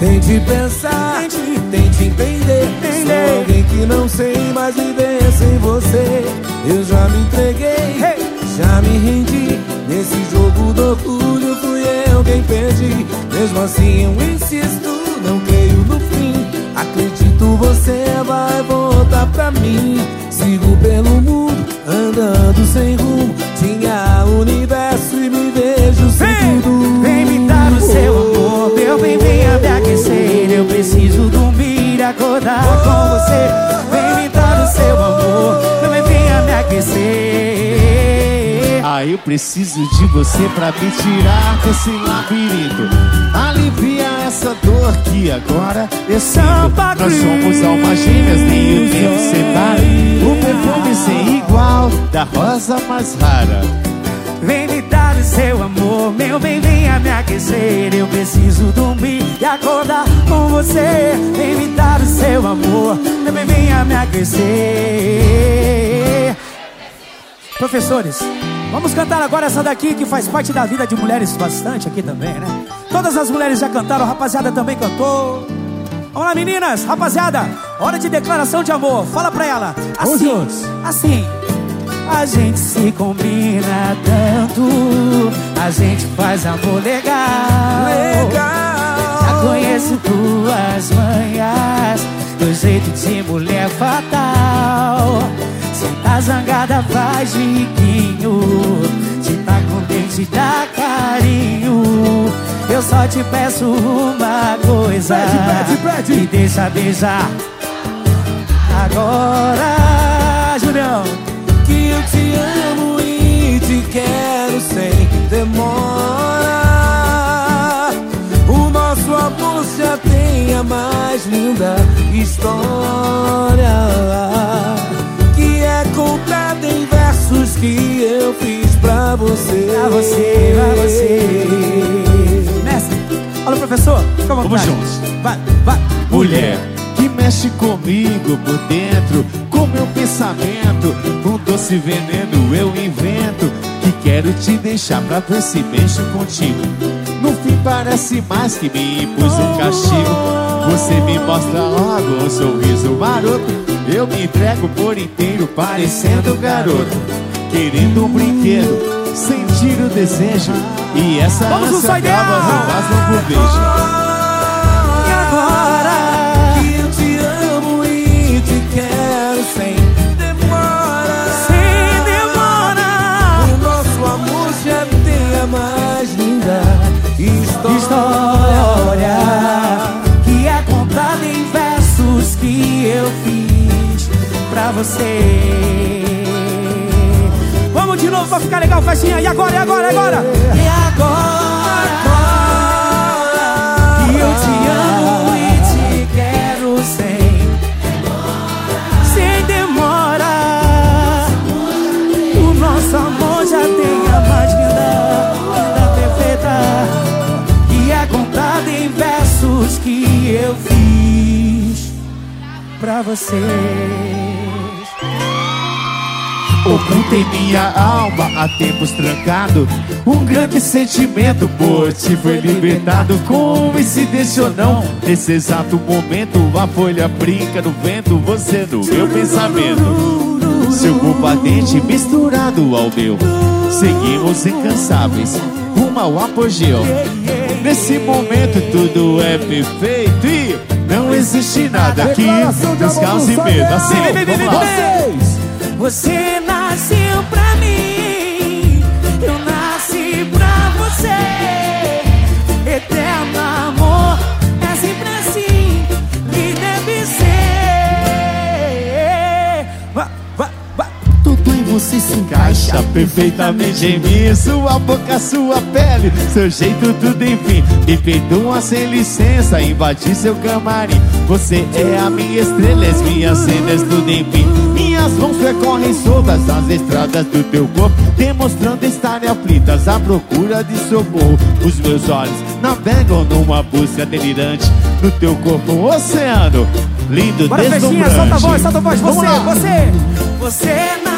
Tente pensar, tente entender. Sou alguém que não sei mais viver sem você. Eu já me entreguei, já me rendi. Nesse jogo do orgulho fui eu quem perdi. Mesmo assim eu insisto, não creio no fim. Enquanto você vai voltar pra mim Sigo pelo mundo, andando sem rumo. Tinha o universo e me vejo sem vem, tudo. Vem me dar o seu amor, meu bem, venha me aquecer Eu preciso dormir e acordar com você. Vem me dar o seu amor, meu bem, venha me aquecer Ah, eu preciso de você pra me tirar desse labirinto. Que agora eu sinto. Nós somos almas gêmeas, nem o tempo separa. O perfume sem igual da rosa mais rara. Vem me dar o seu amor, meu bem, venha me aquecer. Eu preciso dormir e acordar com você. Vem me dar o seu amor, meu bem, venha me aquecer. Professores, vamos cantar agora essa daqui que faz parte da vida de mulheres bastante aqui também, né? Todas as mulheres já cantaram, a rapaziada também cantou. Vamos lá, meninas, rapaziada, hora de declaração de amor. Fala pra ela. Assim, assim. A gente se combina tanto, a gente faz amor legal. Legal. Já conheço tuas manhas, teu jeito de mulher fatal. Se tá zangada faz biquinho, se tá contente dá carinho. Eu só te peço uma coisa, me deixa beijar. Agora, Julião que eu te amo e te quero sem demora. O nosso amor já tem a mais linda história que é contada em versos que eu fiz pra você. Pra você, pra você. Professor, fica à Vamos vontade. juntos. Vai, vai. Mulher que mexe comigo por dentro, com meu pensamento, um doce veneno eu invento. Que quero te deixar pra ver se mexo contigo. No fim parece mais que me impus um castigo. Você me mostra logo um sorriso maroto. Eu me entrego por inteiro, parecendo garoto. Querendo um brinquedo, sentir o desejo. E essa Vamos ânsia acaba beijo. E agora que eu te amo e te quero sem demora. Sem demora. O nosso amor já tem a mais linda história. História que é contada em versos que eu fiz pra você. De novo pra ficar legal, festinha. E agora, e agora, e agora? E agora que eu te amo e te quero sem sem demora. O nosso amor já tem a mais linda, linda perfeita. Que é contada em versos que eu fiz pra vocês. Ocultei minha alma há tempos trancado. Um grande sentimento por ti foi libertado Coincidência ou não, nesse exato momento A folha brinca no vento, você no meu pensamento. Seu corpo dente misturado ao meu. Seguimos incansáveis, rumo ao apogeu. Nesse momento tudo é perfeito e não existe nada que nos cause medo Assim, vamos lá. Você nasceu pra mim, eu nasci pra você. Eterno amor, é sempre assim que deve ser. Vai, vai, vai. Tudo em você se encaixa perfeitamente em mim Sua boca, sua pele, seu jeito, tudo enfim Me perdoa sem licença, invadi seu camarim Você é a minha estrela, as minhas cenas, tudo enfim Minhas mãos percorrem soltas as estradas do teu corpo Demonstrando estarem aflitas à procura de socorro Os meus olhos navegam numa busca delirante No teu corpo, um oceano lindo, Bora, deslumbrante festinha, solta a voz, solta a voz. Você, você, você nasceu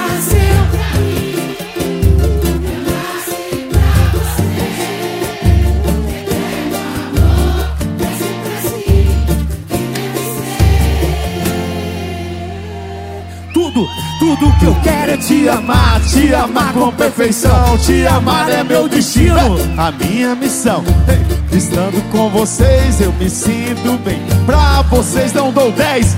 Tudo, que eu quero é te amar, te amar com perfeição. Te amar é meu destino, a minha missão. Estando com vocês eu me sinto bem. Pra vocês não dou 10.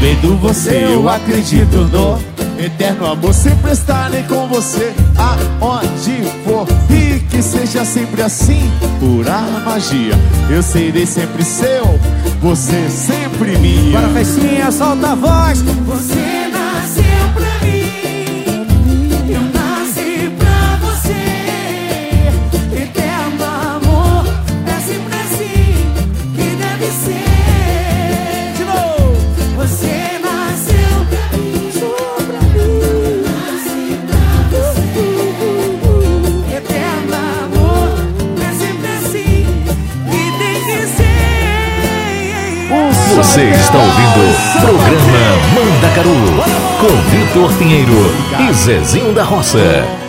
Vendo você eu acredito no eterno amor. Sempre estarei com você aonde for. E que seja sempre assim, pura magia. Eu serei sempre seu, você sempre minha. Bora, festinha, solta a voz. Você Programa Mandacaru com Vitor Pinheiro e Zezinho da Roça.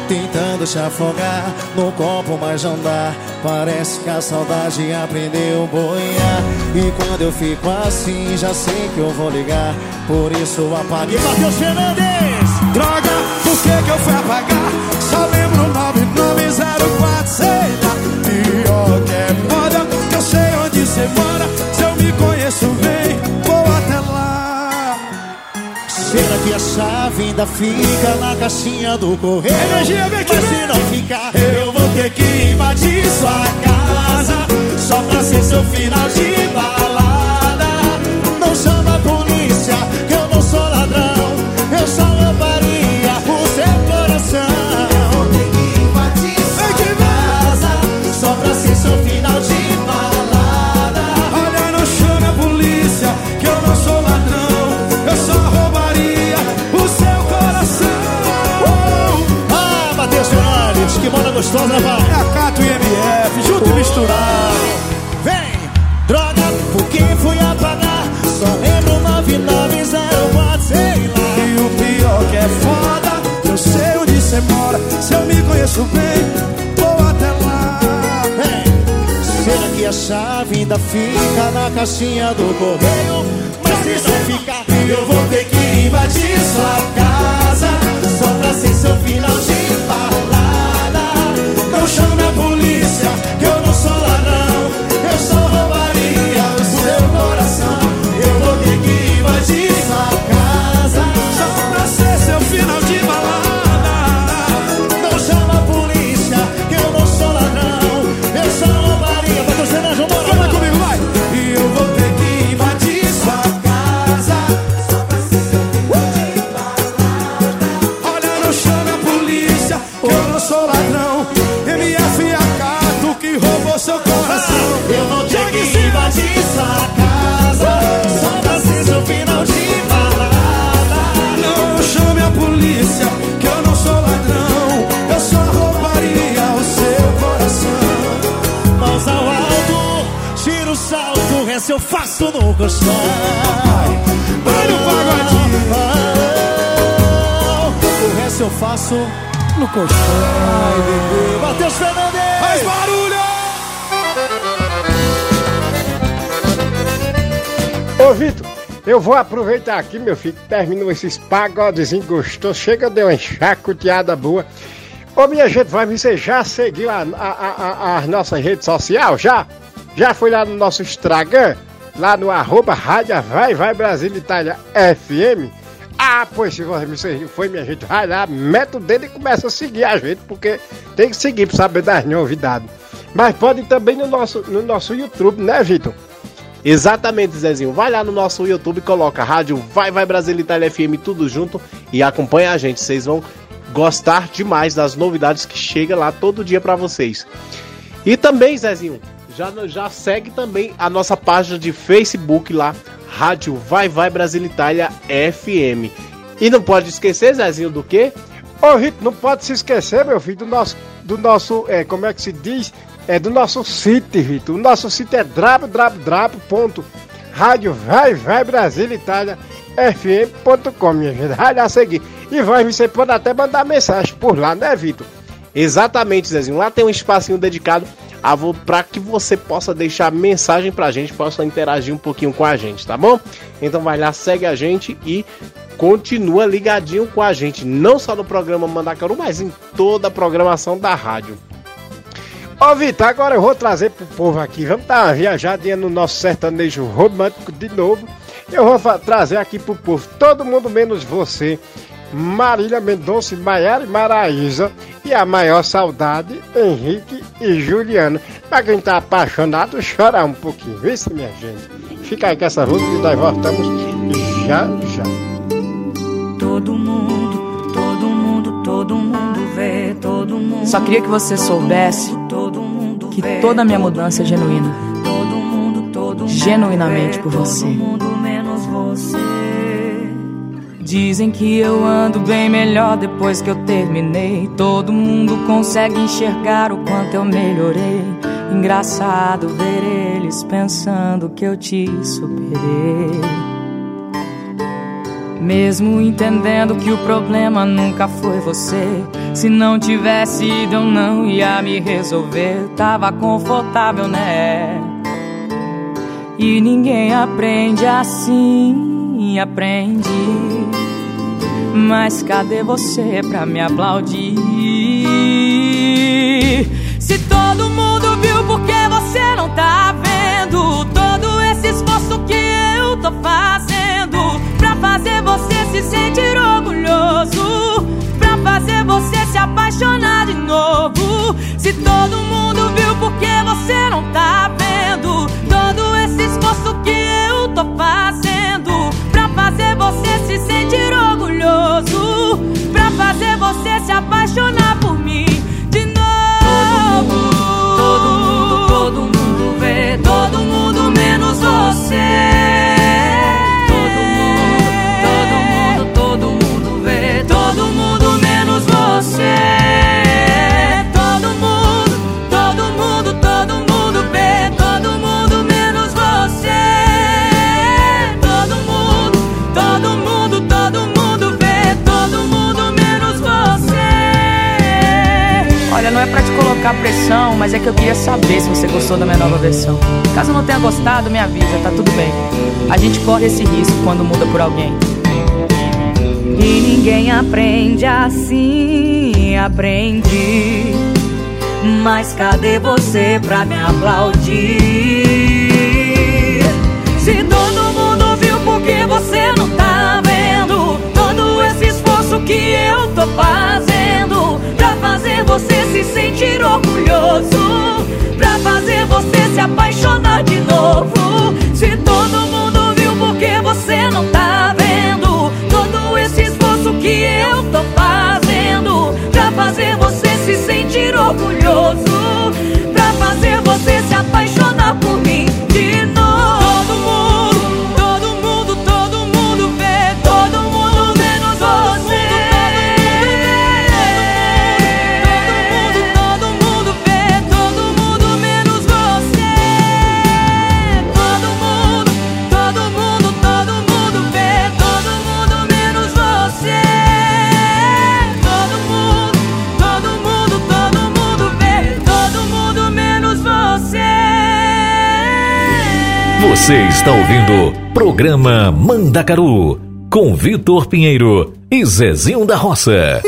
Tentando se afogar no copo, mas não dá. Parece que a saudade aprendeu boiar. E quando eu fico assim, já sei que eu vou ligar. Por isso apaguei. Matheus Fernandes! Droga, por que, que eu fui apagar? Só lembro 9904, sei lá. Pior que é moda, que eu sei onde você mora. A chave ainda fica na caixinha do correio? Energia, vem Mas se não ficar, eu vou ter que invadir sua casa. Só pra ser seu final de balada gostosa, vai É Cato e MF, junto e misturado. Vem! Droga, por que fui apagar? Só lembro 9904, sei lá. E o pior que é foda, eu sei onde você mora. Se eu me conheço bem, vou até lá. Vem! Será que a chave ainda fica na caixinha do correio? Mas se não ficar, eu vou ter que invadir sua casa. Só pra ser seu final de. Não chame a polícia, seu coração. Eu vou ter que invadir sua casa. Só pra ser seu final de balada. Não chame a polícia, que eu não sou ladrão. Eu só roubaria o seu coração. Mãos ao alto, tira o salto. O resto eu faço no colchão. Vai no O resto eu faço no colchão. Ai, bebê. Matheus Fernandes! Faz barulho! Ô Vitor, eu vou aproveitar aqui, meu filho, que terminou esses pagodezinhos gostosos. Chega, deu uma chacoteada boa. Ô minha gente, vai, você já seguiu a, a, a, a, as nossas redes sociais? Já? Já foi lá no nosso Instagram? Lá no arroba Rádio Vai Vai Brasil Itália FM? Ah, pois se você foi, minha gente, vai lá, mete o dedo e começa a seguir a gente, porque tem que seguir para saber das novidades. Mas pode também no nosso, no nosso YouTube, né, Vitor? Exatamente, Zezinho. Vai lá no nosso YouTube, coloca Rádio Vai Vai Brasil Itália FM tudo junto e acompanha a gente. Vocês vão gostar demais das novidades que chega lá todo dia para vocês. E também, Zezinho, já, já segue também a nossa página de Facebook lá, Rádio Vai Vai Brasil Itália FM. E não pode esquecer, Zezinho, do quê? Ô, Rito, não pode se esquecer, meu filho, do nosso, do nosso é, como é que se diz? É do nosso sítio, Rito. O nosso sítio é www.radiovaivaibraziliitaliafm.com, minha gente. Vai lá seguir. E vai, você pode até mandar mensagem por lá, né, Vitor? Exatamente, Zezinho. Lá tem um espacinho dedicado para que você possa deixar mensagem pra gente, possa interagir um pouquinho com a gente, tá bom? Então vai lá, segue a gente e continua ligadinho com a gente, não só no programa Mandacaru, mas em toda a programação da rádio. Ô Vitor, agora eu vou trazer pro povo aqui. Vamos dar uma viajadinha no nosso sertanejo romântico de novo. Eu vou trazer aqui pro povo, todo mundo menos você. Marília Mendonça, Maiara e Maraísa e a maior saudade, Henrique e Juliana. Pra quem tá apaixonado, chorar um pouquinho, vê se minha gente. Fica aí com essa música e nós voltamos já já. Todo mundo, todo mundo, todo mundo vê. Só queria que você soubesse que toda a minha mudança é genuína. Genuinamente por você. menos você. Dizem que eu ando bem melhor depois que eu terminei. Todo mundo consegue enxergar o quanto eu melhorei. Engraçado ver eles pensando que eu te superei. Mesmo entendendo que o problema nunca foi você. Se não tivesse ido, eu não ia me resolver. Tava confortável, né? E ninguém aprende assim, aprende. Mas cadê você pra me aplaudir? Se todo mundo viu, por que você não tá vendo? Todo esse esforço que eu tô fazendo fazer você se sentir orgulhoso, pra fazer você se apaixonar de novo. Se todo mundo viu, por que você não tá vendo? Todo esse esforço que eu tô fazendo pra fazer você se sentir orgulhoso, pra fazer você se apaixonar por mas é que eu queria saber se você gostou da minha nova versão. Caso não tenha gostado, me avisa, tá tudo bem. A gente corre esse risco quando muda por alguém. E ninguém aprende assim, aprende. Mas cadê você pra me aplaudir? Se todo mundo viu, por que você não tá vendo? Todo esse esforço que eu tô fazendo fazer você se sentir orgulhoso, pra fazer você se apaixonar de novo. Se todo mundo viu, por que você não tá vendo? Todo esse esforço que eu tô fazendo pra fazer você se sentir orgulhoso, pra fazer você se apaixonar por mim de novo. Você está ouvindo Programa Mandacaru com Vitor Pinheiro e Zezinho da Roça.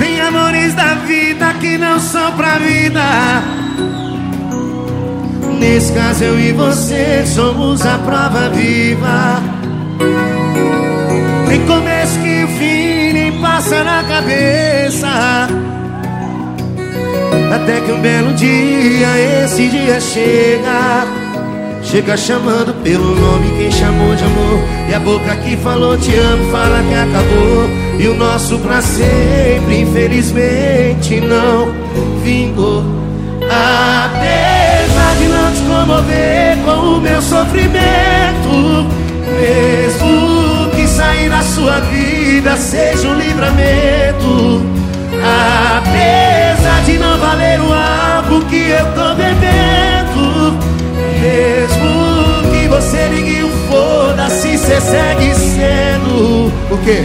Tem amores da vida que não são pra vida. Nesse caso, eu e você somos a prova viva. Tem começo que o fim nem passa na cabeça. Até que um belo dia, esse dia chega. Chega chamando pelo nome quem chamou de amor. E a boca que falou te amo, fala que acabou. E o nosso pra sempre, infelizmente, não vingou. Apesar de não te comover com o meu sofrimento, mesmo que sair da sua vida seja um livramento. Apesar de não valer o álcool que eu tô bebendo, mesmo que você ligue o foda-se, cê segue sendo o quê?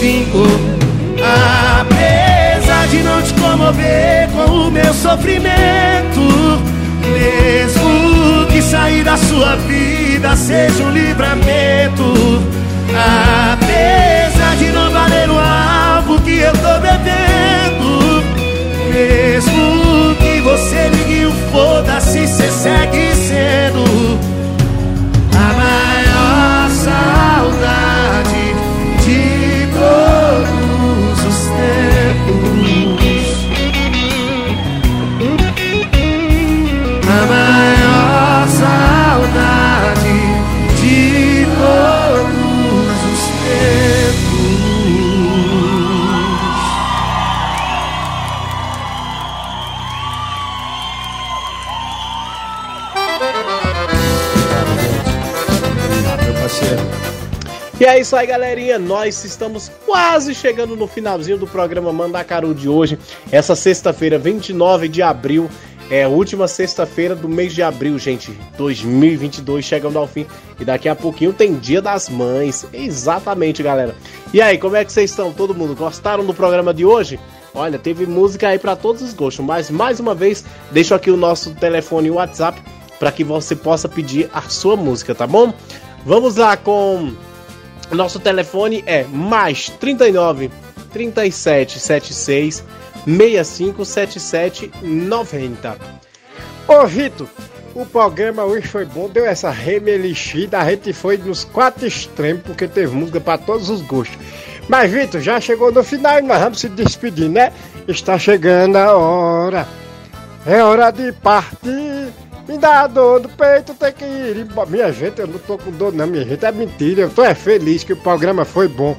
finco. Apesar de não te comover com o meu sofrimento, mesmo que sair da sua vida seja um livramento. Apesar de não valer o alvo que eu tô bebendo, mesmo que você ligue o foda-se, cê segue sendo a maior. E é isso aí, galerinha. Nós estamos quase chegando no finalzinho do programa Mandacaru de hoje. Essa sexta-feira, 29 de abril. É a última sexta-feira do mês de abril, gente. 2022 chegando ao fim. E daqui a pouquinho tem Dia das Mães. Exatamente, galera. E aí, como é que vocês estão? Todo mundo gostaram do programa de hoje? Olha, teve música aí para todos os gostos. Mas mais uma vez, deixo aqui o nosso telefone e WhatsApp para que você possa pedir a sua música, tá bom? Vamos lá com nosso telefone é mais 39 37 76 65 77 90. Ô Vitor, o programa hoje foi bom, deu essa remelixida, a gente foi nos quatro extremos, porque teve música para todos os gostos. Mas Vitor, já chegou no final e nós vamos se despedir, né? Está chegando a hora, é hora de partir. Me dá dor do peito, tem que ir embora. Minha gente, eu não tô com dor não, minha gente, é mentira. Eu tô é feliz que o programa foi bom.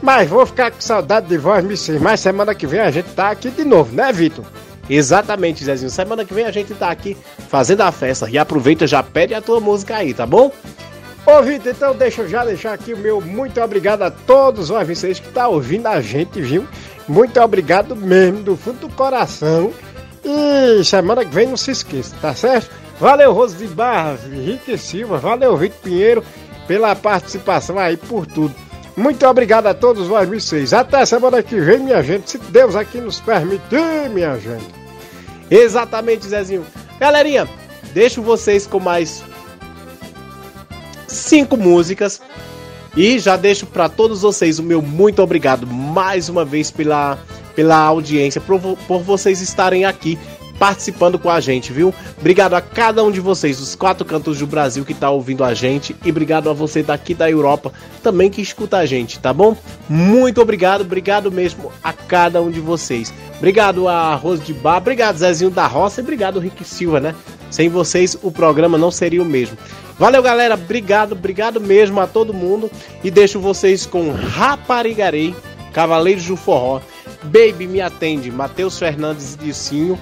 Mas vou ficar com saudade de voz, me sim. Mas semana que vem a gente tá aqui de novo, né, Vitor? Exatamente, Zezinho. Semana que vem a gente tá aqui fazendo a festa. E aproveita, já pede a tua música aí, tá bom? Ô Vitor, então deixa eu já deixar aqui o meu muito obrigado a todos vocês que tá ouvindo a gente, viu? Muito obrigado mesmo, do fundo do coração. E semana que vem não se esqueça, tá certo? Valeu, Rose de Henrique Silva, valeu, Vitor Pinheiro, pela participação aí, por tudo. Muito obrigado a todos vocês. Até semana que vem, minha gente, se Deus aqui nos permitir, minha gente. Exatamente, Zezinho. Galerinha, deixo vocês com mais cinco músicas e já deixo para todos vocês o meu muito obrigado mais uma vez pela, pela audiência, por, por vocês estarem aqui participando com a gente, viu? Obrigado a cada um de vocês dos quatro cantos do Brasil que tá ouvindo a gente e obrigado a você daqui da Europa também que escuta a gente, tá bom? Muito obrigado, obrigado mesmo a cada um de vocês. Obrigado a Rose de Bar, obrigado Zezinho da Roça e obrigado Rick Silva, né? Sem vocês o programa não seria o mesmo. Valeu, galera. Obrigado, obrigado mesmo a todo mundo. E deixo vocês com Raparigarei, Cavaleiros do Forró, Baby Me Atende, Matheus Fernandes e Dilcinho,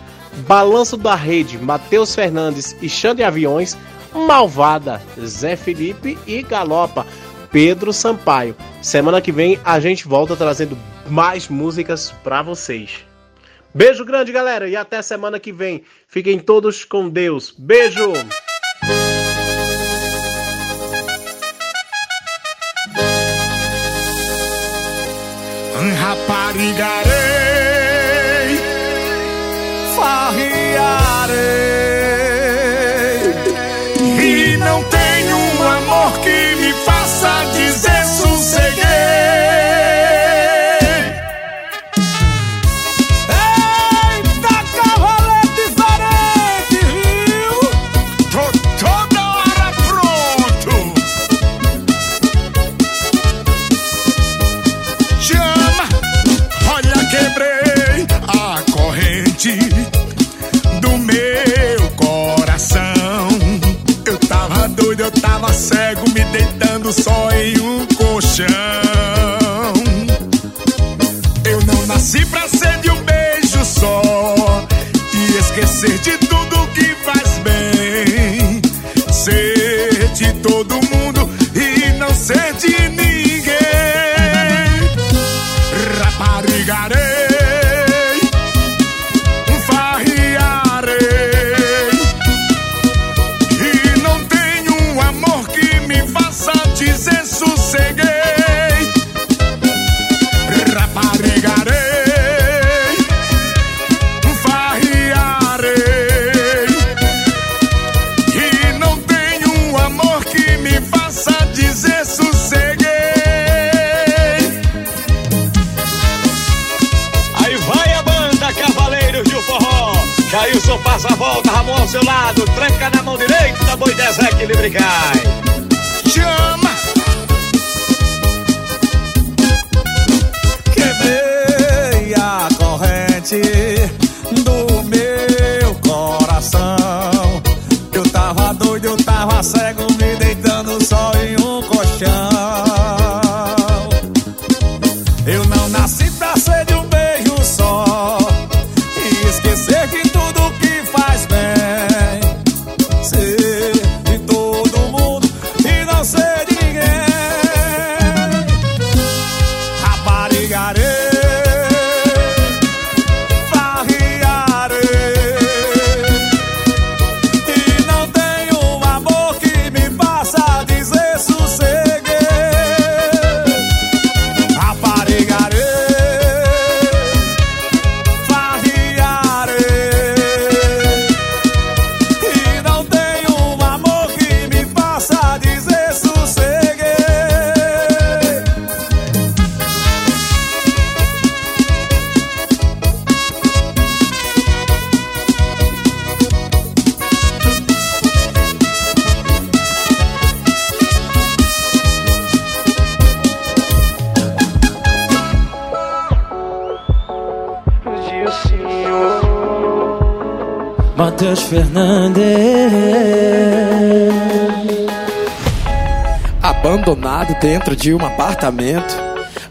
Balanço da Rede, Matheus Fernandes e Xande Aviões, Malvada, Zé Felipe e Galopa, Pedro Sampaio. Semana que vem a gente volta trazendo mais músicas para vocês. Beijo grande, galera, e até semana que vem. Fiquem todos com Deus. Beijo! Raparigarei, deitando só em um colchão. Eu não nasci pra ser de um beijo só e esquecer de tudo que faz bem. Ser de todo a mão ao seu lado, tranca na mão direita, boi desequilibre cai. Chama! Quebrei a corrente do meu coração. Eu tava doido, eu tava cego. de um apartamento.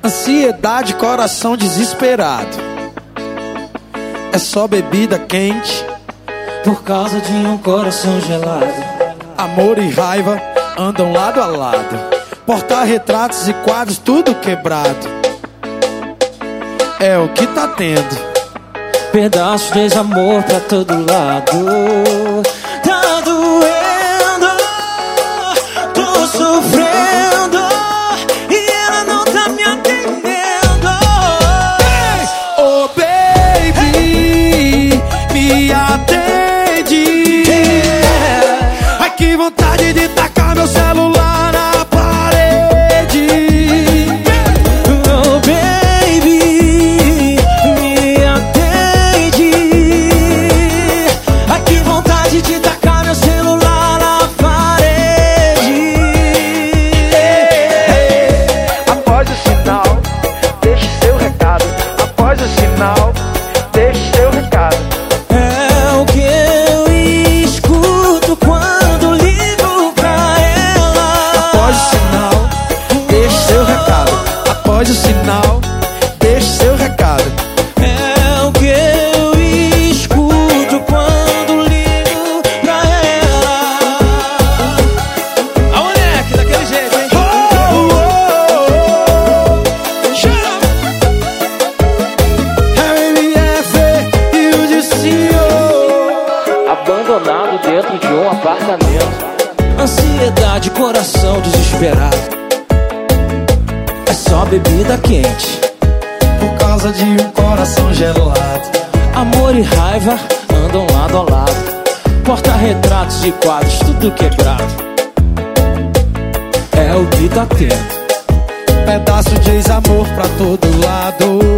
Ansiedade, coração desesperado. É só bebida quente. Por causa de um coração gelado. Amor e raiva andam lado a lado. Portar retratos e quadros, tudo quebrado. É o que tá tendo. Pedaços de amor pra todo lado. e quadros, tudo quebrado. É, é o vida tá. Pedaço de amor pra todo lado.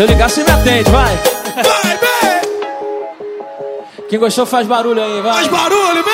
Se eu ligar, você me atende, vai. Vai, vem! Quem gostou faz barulho aí, vai. Faz barulho, vem!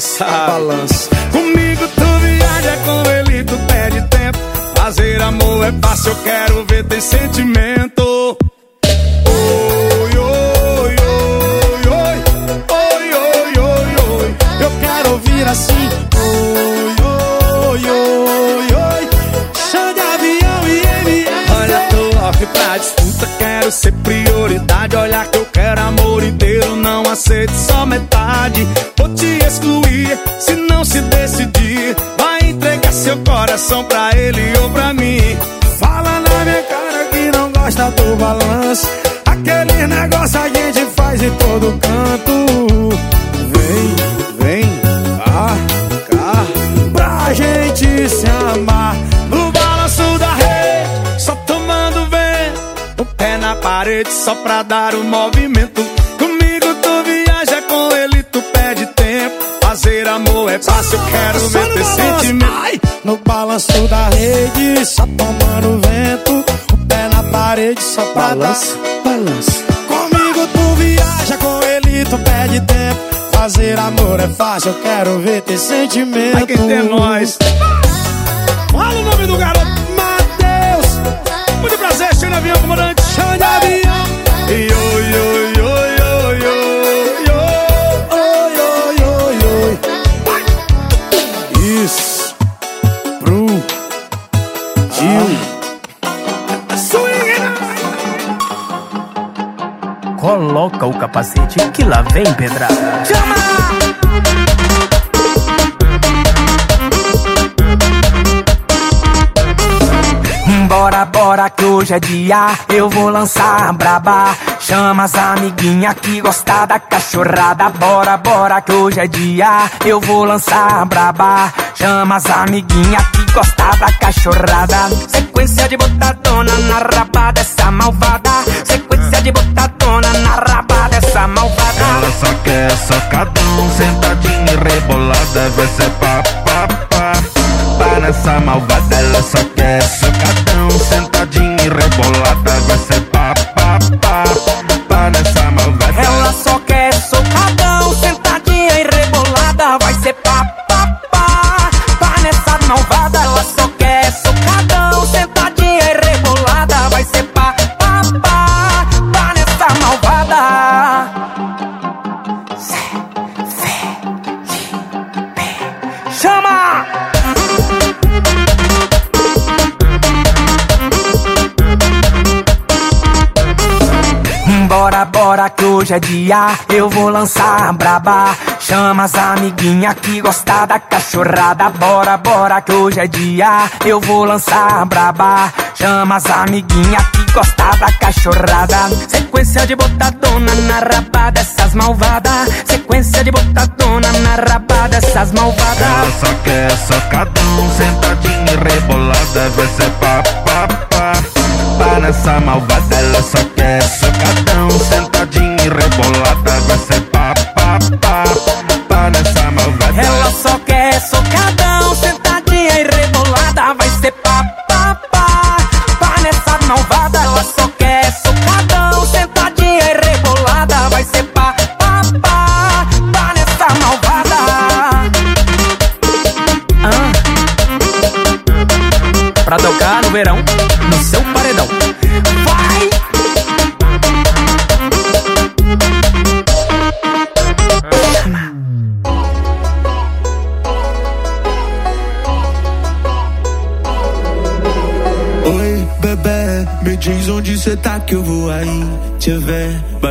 cê sabe. Balança. Comigo Balança, balança. Comigo tu viaja, com ele tu perde tempo. Fazer amor é fácil, eu quero ver ter sentimento. Aqui tem nós. Vem. Chama! Bora, bora que hoje é dia, eu vou lançar braba. Chama as amiguinha que gosta da cachorrada. Bora, bora que hoje é dia, eu vou lançar braba. Chama as amiguinha que gosta da cachorrada. Sequência de botadona na rabada dessa malvada. Sequência de botadona na rabada dessa malvada só quer é socadão, sentadinha rebolada, vai ser pá, pá, pá. Para essa malvada, ela só quer é socadão, sentadinha rebolada, vai ser hoje é dia, eu vou lançar braba. Chama as amiguinha que gosta da cachorrada. Bora, bora, que hoje é dia, eu vou lançar braba. Chama as amiguinha que gosta da cachorrada. Sequência de botadona na rabada dessas malvadas. Sequência de botadona na rabada dessas malvadas. Ela só quer é sacadão, sentadinha e rebolada. Vai ser pá, pá, pá. Para essa malvada, ela só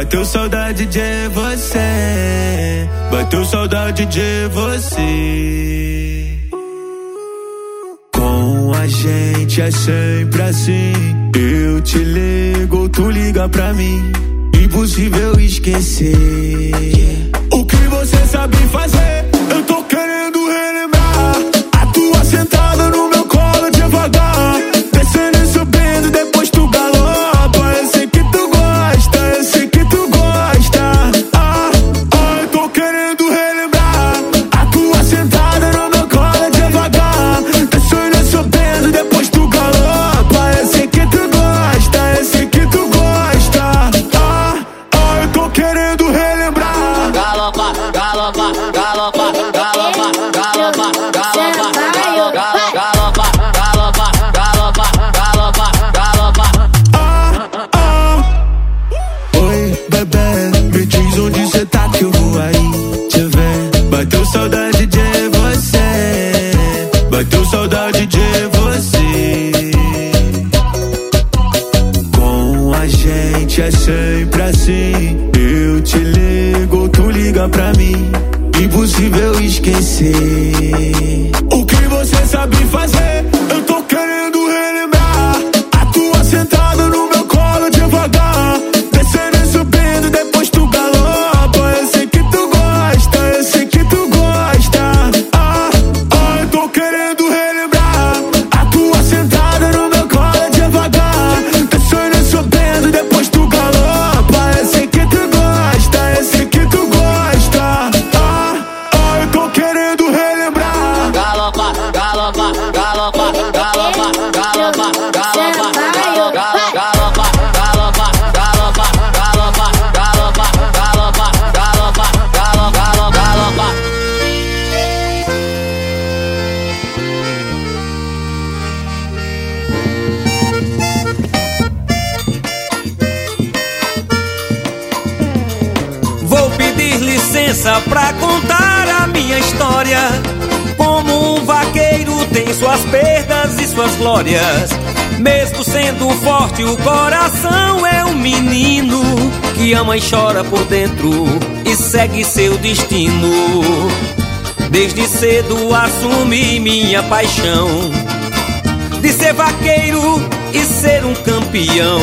Bateu saudade de você. Bateu saudade de você. Com a gente é sempre assim. Eu te ligo, tu liga pra mim. Impossível esquecer. Segue seu destino. Desde cedo assumi minha paixão de ser vaqueiro e ser um campeão.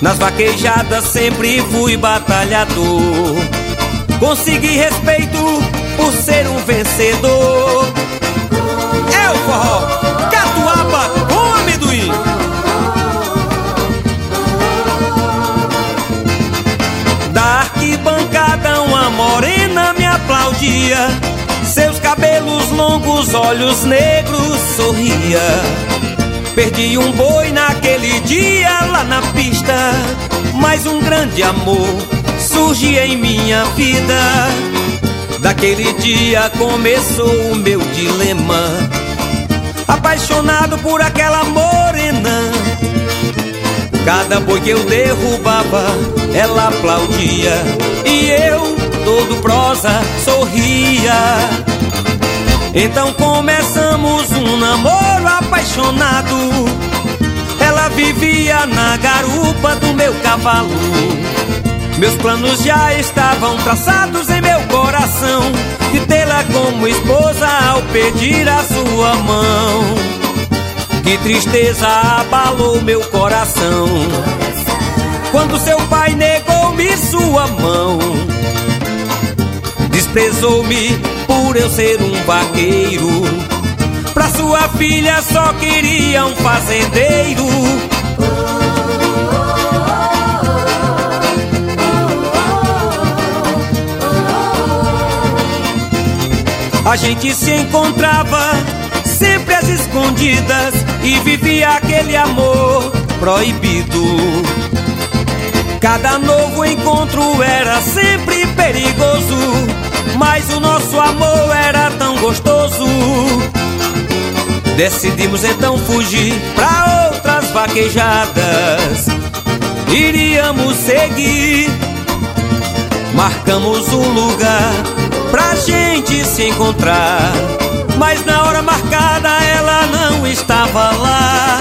Nas vaquejadas sempre fui batalhador. Consegui respeito por ser um vencedor. Longos, olhos negros sorria. Perdi um boi naquele dia lá na pista, mas um grande amor surge em minha vida. Daquele dia começou o meu dilema, apaixonado por aquela morena. Cada boi que eu derrubava, ela aplaudia e eu, todo prosa, sorria. Então começamos um namoro apaixonado. Ela vivia na garupa do meu cavalo. Meus planos já estavam traçados em meu coração. De tê-la como esposa ao pedir a sua mão. Que tristeza abalou meu coração. Quando seu pai negou-me sua mão. Desprezou-me por eu ser um vaqueiro. Pra sua filha só queria um fazendeiro. A gente se encontrava sempre às escondidas e vivia aquele amor proibido. Cada novo encontro era sempre perigoso, mas o nosso amor era tão gostoso. Decidimos então fugir pra outras vaquejadas. Iríamos seguir, marcamos um lugar pra gente se encontrar. Mas na hora marcada ela não estava lá.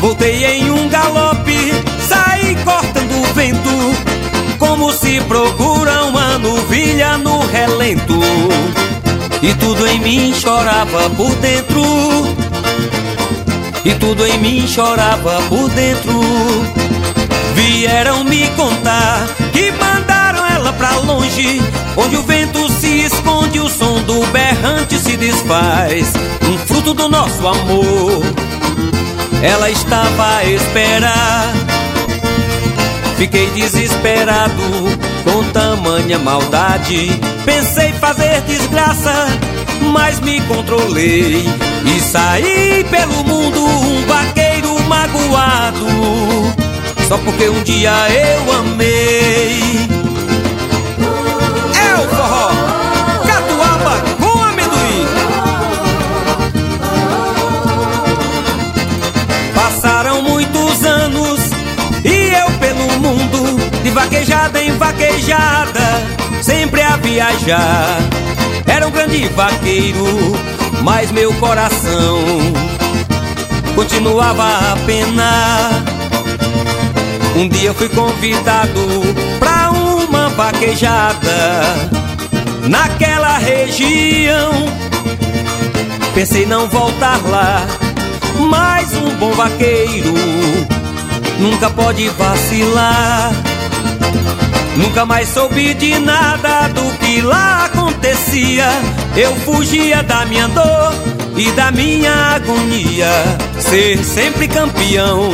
Voltei em um galope se procura uma novilha no relento. E tudo em mim chorava por dentro. E tudo em mim chorava por dentro. Vieram me contar que mandaram ela pra longe, onde o vento se esconde, o som do berrante se desfaz. Um fruto do nosso amor. Ela estava a esperar. Fiquei desesperado com tamanha maldade. Pensei fazer desgraça, mas me controlei e saí pelo mundo um vaqueiro magoado. Só porque um dia eu amei. Vaquejada em vaquejada, sempre a viajar. Era um grande vaqueiro, mas meu coração continuava a penar. Um dia fui convidado pra uma vaquejada naquela região. Pensei não voltar lá, mas um bom vaqueiro nunca pode vacilar. Nunca mais soube de nada do que lá acontecia. Eu fugia da minha dor e da minha agonia. Ser sempre campeão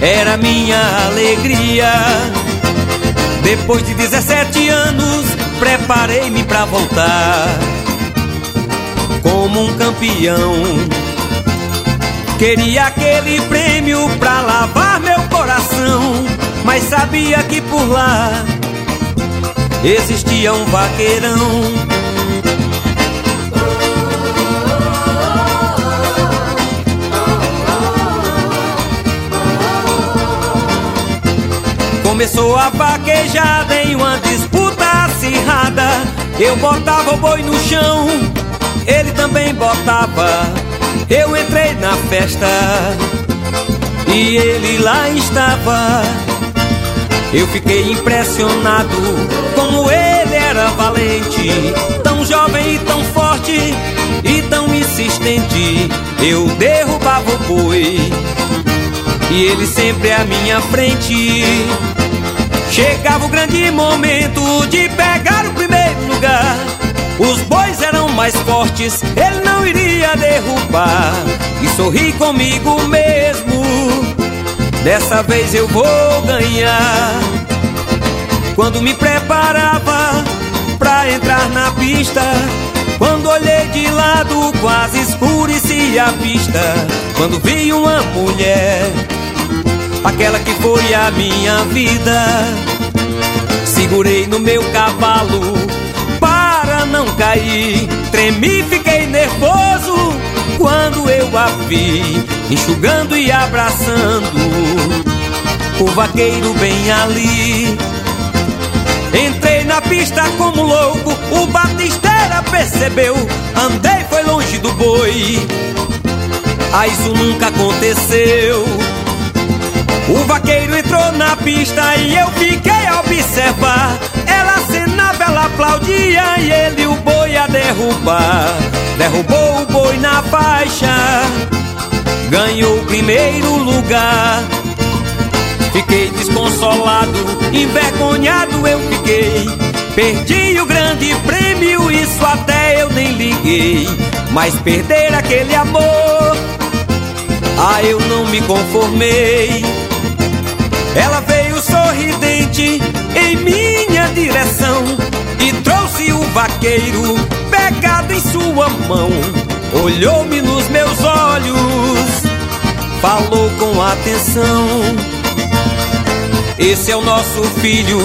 era minha alegria. Depois de 17 anos, preparei-me pra voltar como um campeão. Queria aquele prêmio pra lavar meu coração, mas sabia que por lá existia um vaqueirão. Começou a vaquejada em uma disputa acirrada. Eu botava o boi no chão, ele também botava. Eu entrei na festa e ele lá estava. Eu fiquei impressionado como ele era valente, tão jovem e tão forte e tão insistente. Eu derrubava o boi e ele sempre à minha frente. Chegava o grande momento de pegar o primeiro lugar. Os bois eram mais fortes, ele não iria derrubar. E sorri comigo mesmo. Dessa vez eu vou ganhar. Quando me preparava pra entrar na pista, quando olhei de lado, quase escurecia a vista. Quando vi uma mulher, aquela que foi a minha vida, segurei no meu cavalo para não cair. Tremi, fiquei nervoso quando eu a vi, enxugando e abraçando o vaqueiro bem ali. Entrei na pista como louco, o batisteira percebeu. Andei, foi longe do boi. Ah, isso nunca aconteceu. O vaqueiro entrou na pista e eu fiquei a observar. Ela acenava, ela aplaudia e ele o boi a derrubar. Derrubou o boi na faixa, ganhou o primeiro lugar. Fiquei desconsolado, envergonhado eu fiquei. Perdi o grande prêmio, isso até eu nem liguei. Mas perder aquele amor, ah, eu não me conformei. Ela veio sorridente em minha direção e o vaqueiro pegado em sua mão. Olhou-me nos meus olhos, falou com atenção. Esse é o nosso filho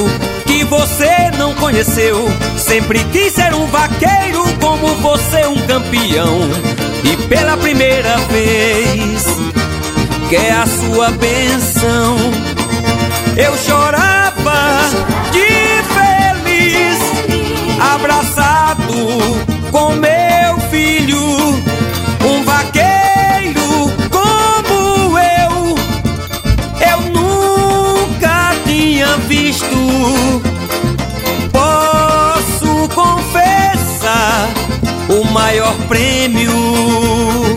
que você não conheceu. Sempre quis ser um vaqueiro como você, um campeão. E pela primeira vez quer a sua benção. Eu chorava de abraçado com meu filho, um vaqueiro como eu. Eu nunca tinha visto. Posso confessar o maior prêmio.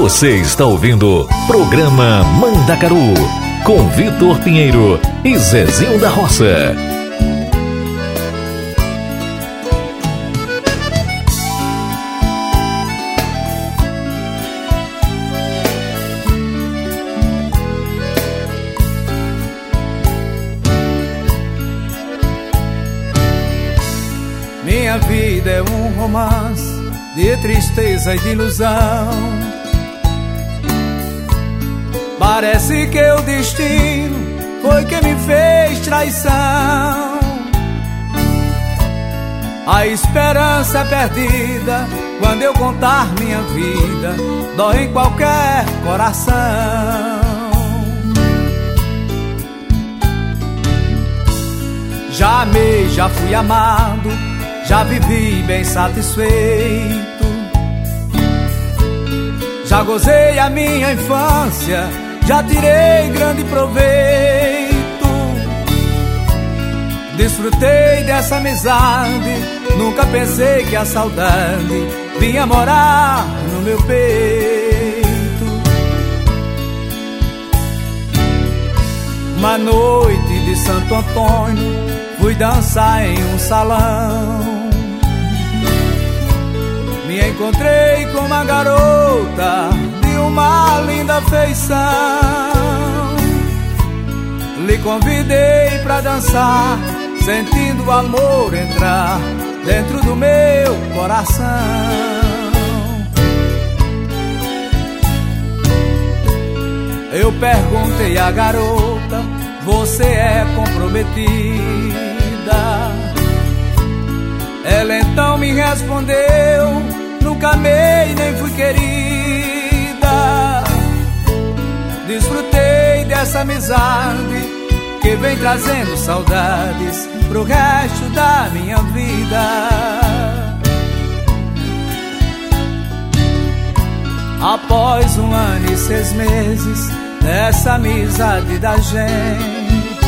Você está ouvindo Programa Mandacaru com Vitor Pinheiro e Zezinho da Roça. Minha vida é um romance de tristeza e de ilusão. Parece que o destino foi quem me fez traição. A esperança é perdida quando eu contar minha vida, dói em qualquer coração. Já amei, já fui amado, já vivi bem satisfeito. Já gozei a minha infância, já tirei grande proveito. Desfrutei dessa amizade, nunca pensei que a saudade vinha morar no meu peito. Uma noite de Santo Antônio, fui dançar em um salão. Me encontrei com uma garota uma linda feição. Lhe convidei pra dançar, sentindo o amor entrar dentro do meu coração. Eu perguntei à garota: Você é comprometida? Ela então me respondeu: Nunca amei nem fui querida. Desfrutei dessa amizade que vem trazendo saudades pro resto da minha vida. Após um ano e seis meses dessa amizade da gente,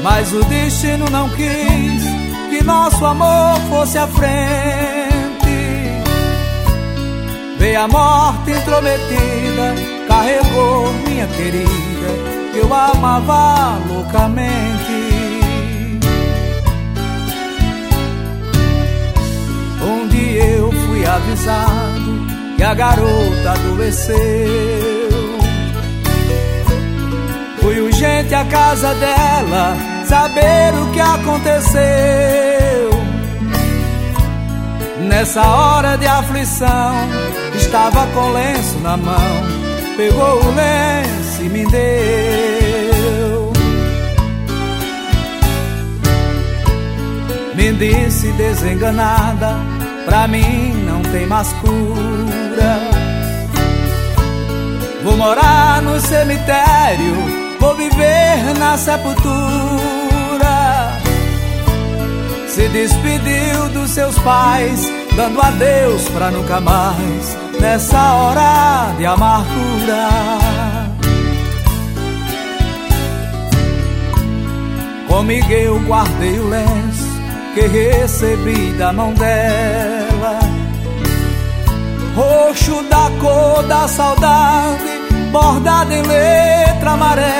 mas o destino não quis que nosso amor fosse à frente. Veio a morte intrometida, carregou minha querida, que eu amava loucamente. Dia eu fui avisado que a garota adoeceu. Fui urgente à casa dela saber o que aconteceu. Nessa hora de aflição, estava com lenço na mão, pegou o lenço e me deu. Me disse desenganada, pra mim não tem mais cura. Vou morar no cemitério, vou viver na sepultura. Se despediu dos seus pais, dando adeus pra nunca mais, nessa hora de amargura. Comigo eu guardei o lenço que recebi da mão dela. Roxo da cor da saudade, bordado em letra amarela.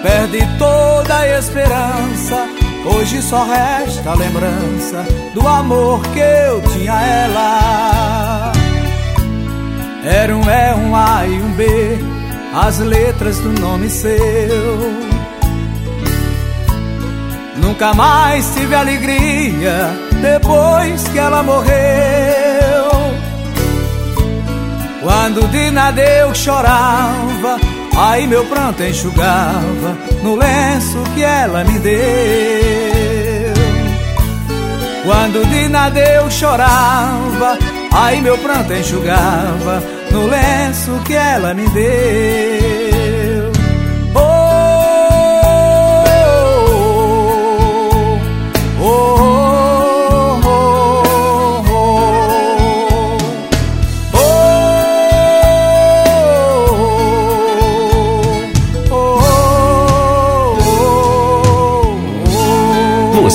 Perdi toda a esperança, hoje só resta a lembrança do amor que eu tinha a ela. Era um E, um A e um B, as letras do nome seu. Nunca mais tive alegria depois que ela morreu. Quando de nada eu chorava, aí meu pranto enxugava no lenço que ela me deu. Quando de nada eu chorava, aí meu pranto enxugava no lenço que ela me deu.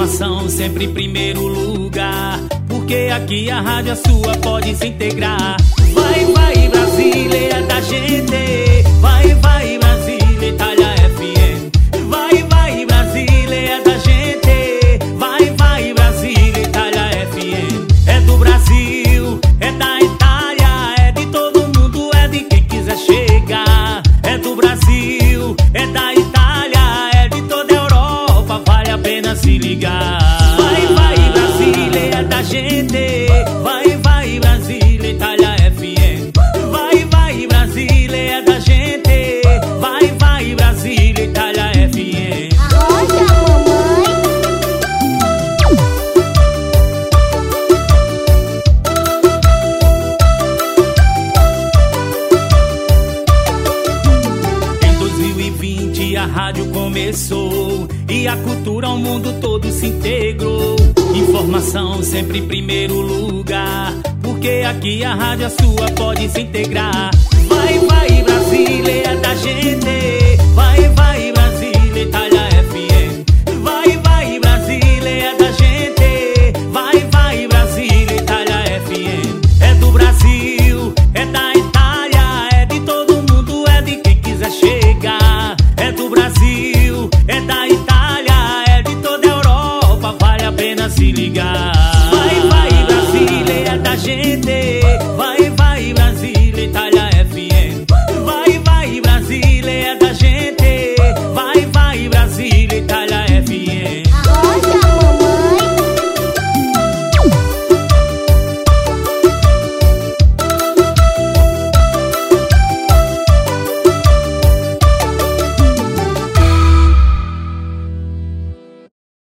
informação sempre em primeiro lugar. Porque aqui a rádio é sua, pode se integrar. Vai, vai, brasileira da gente. Vai, vai. A rádio, a sua pode se integrar.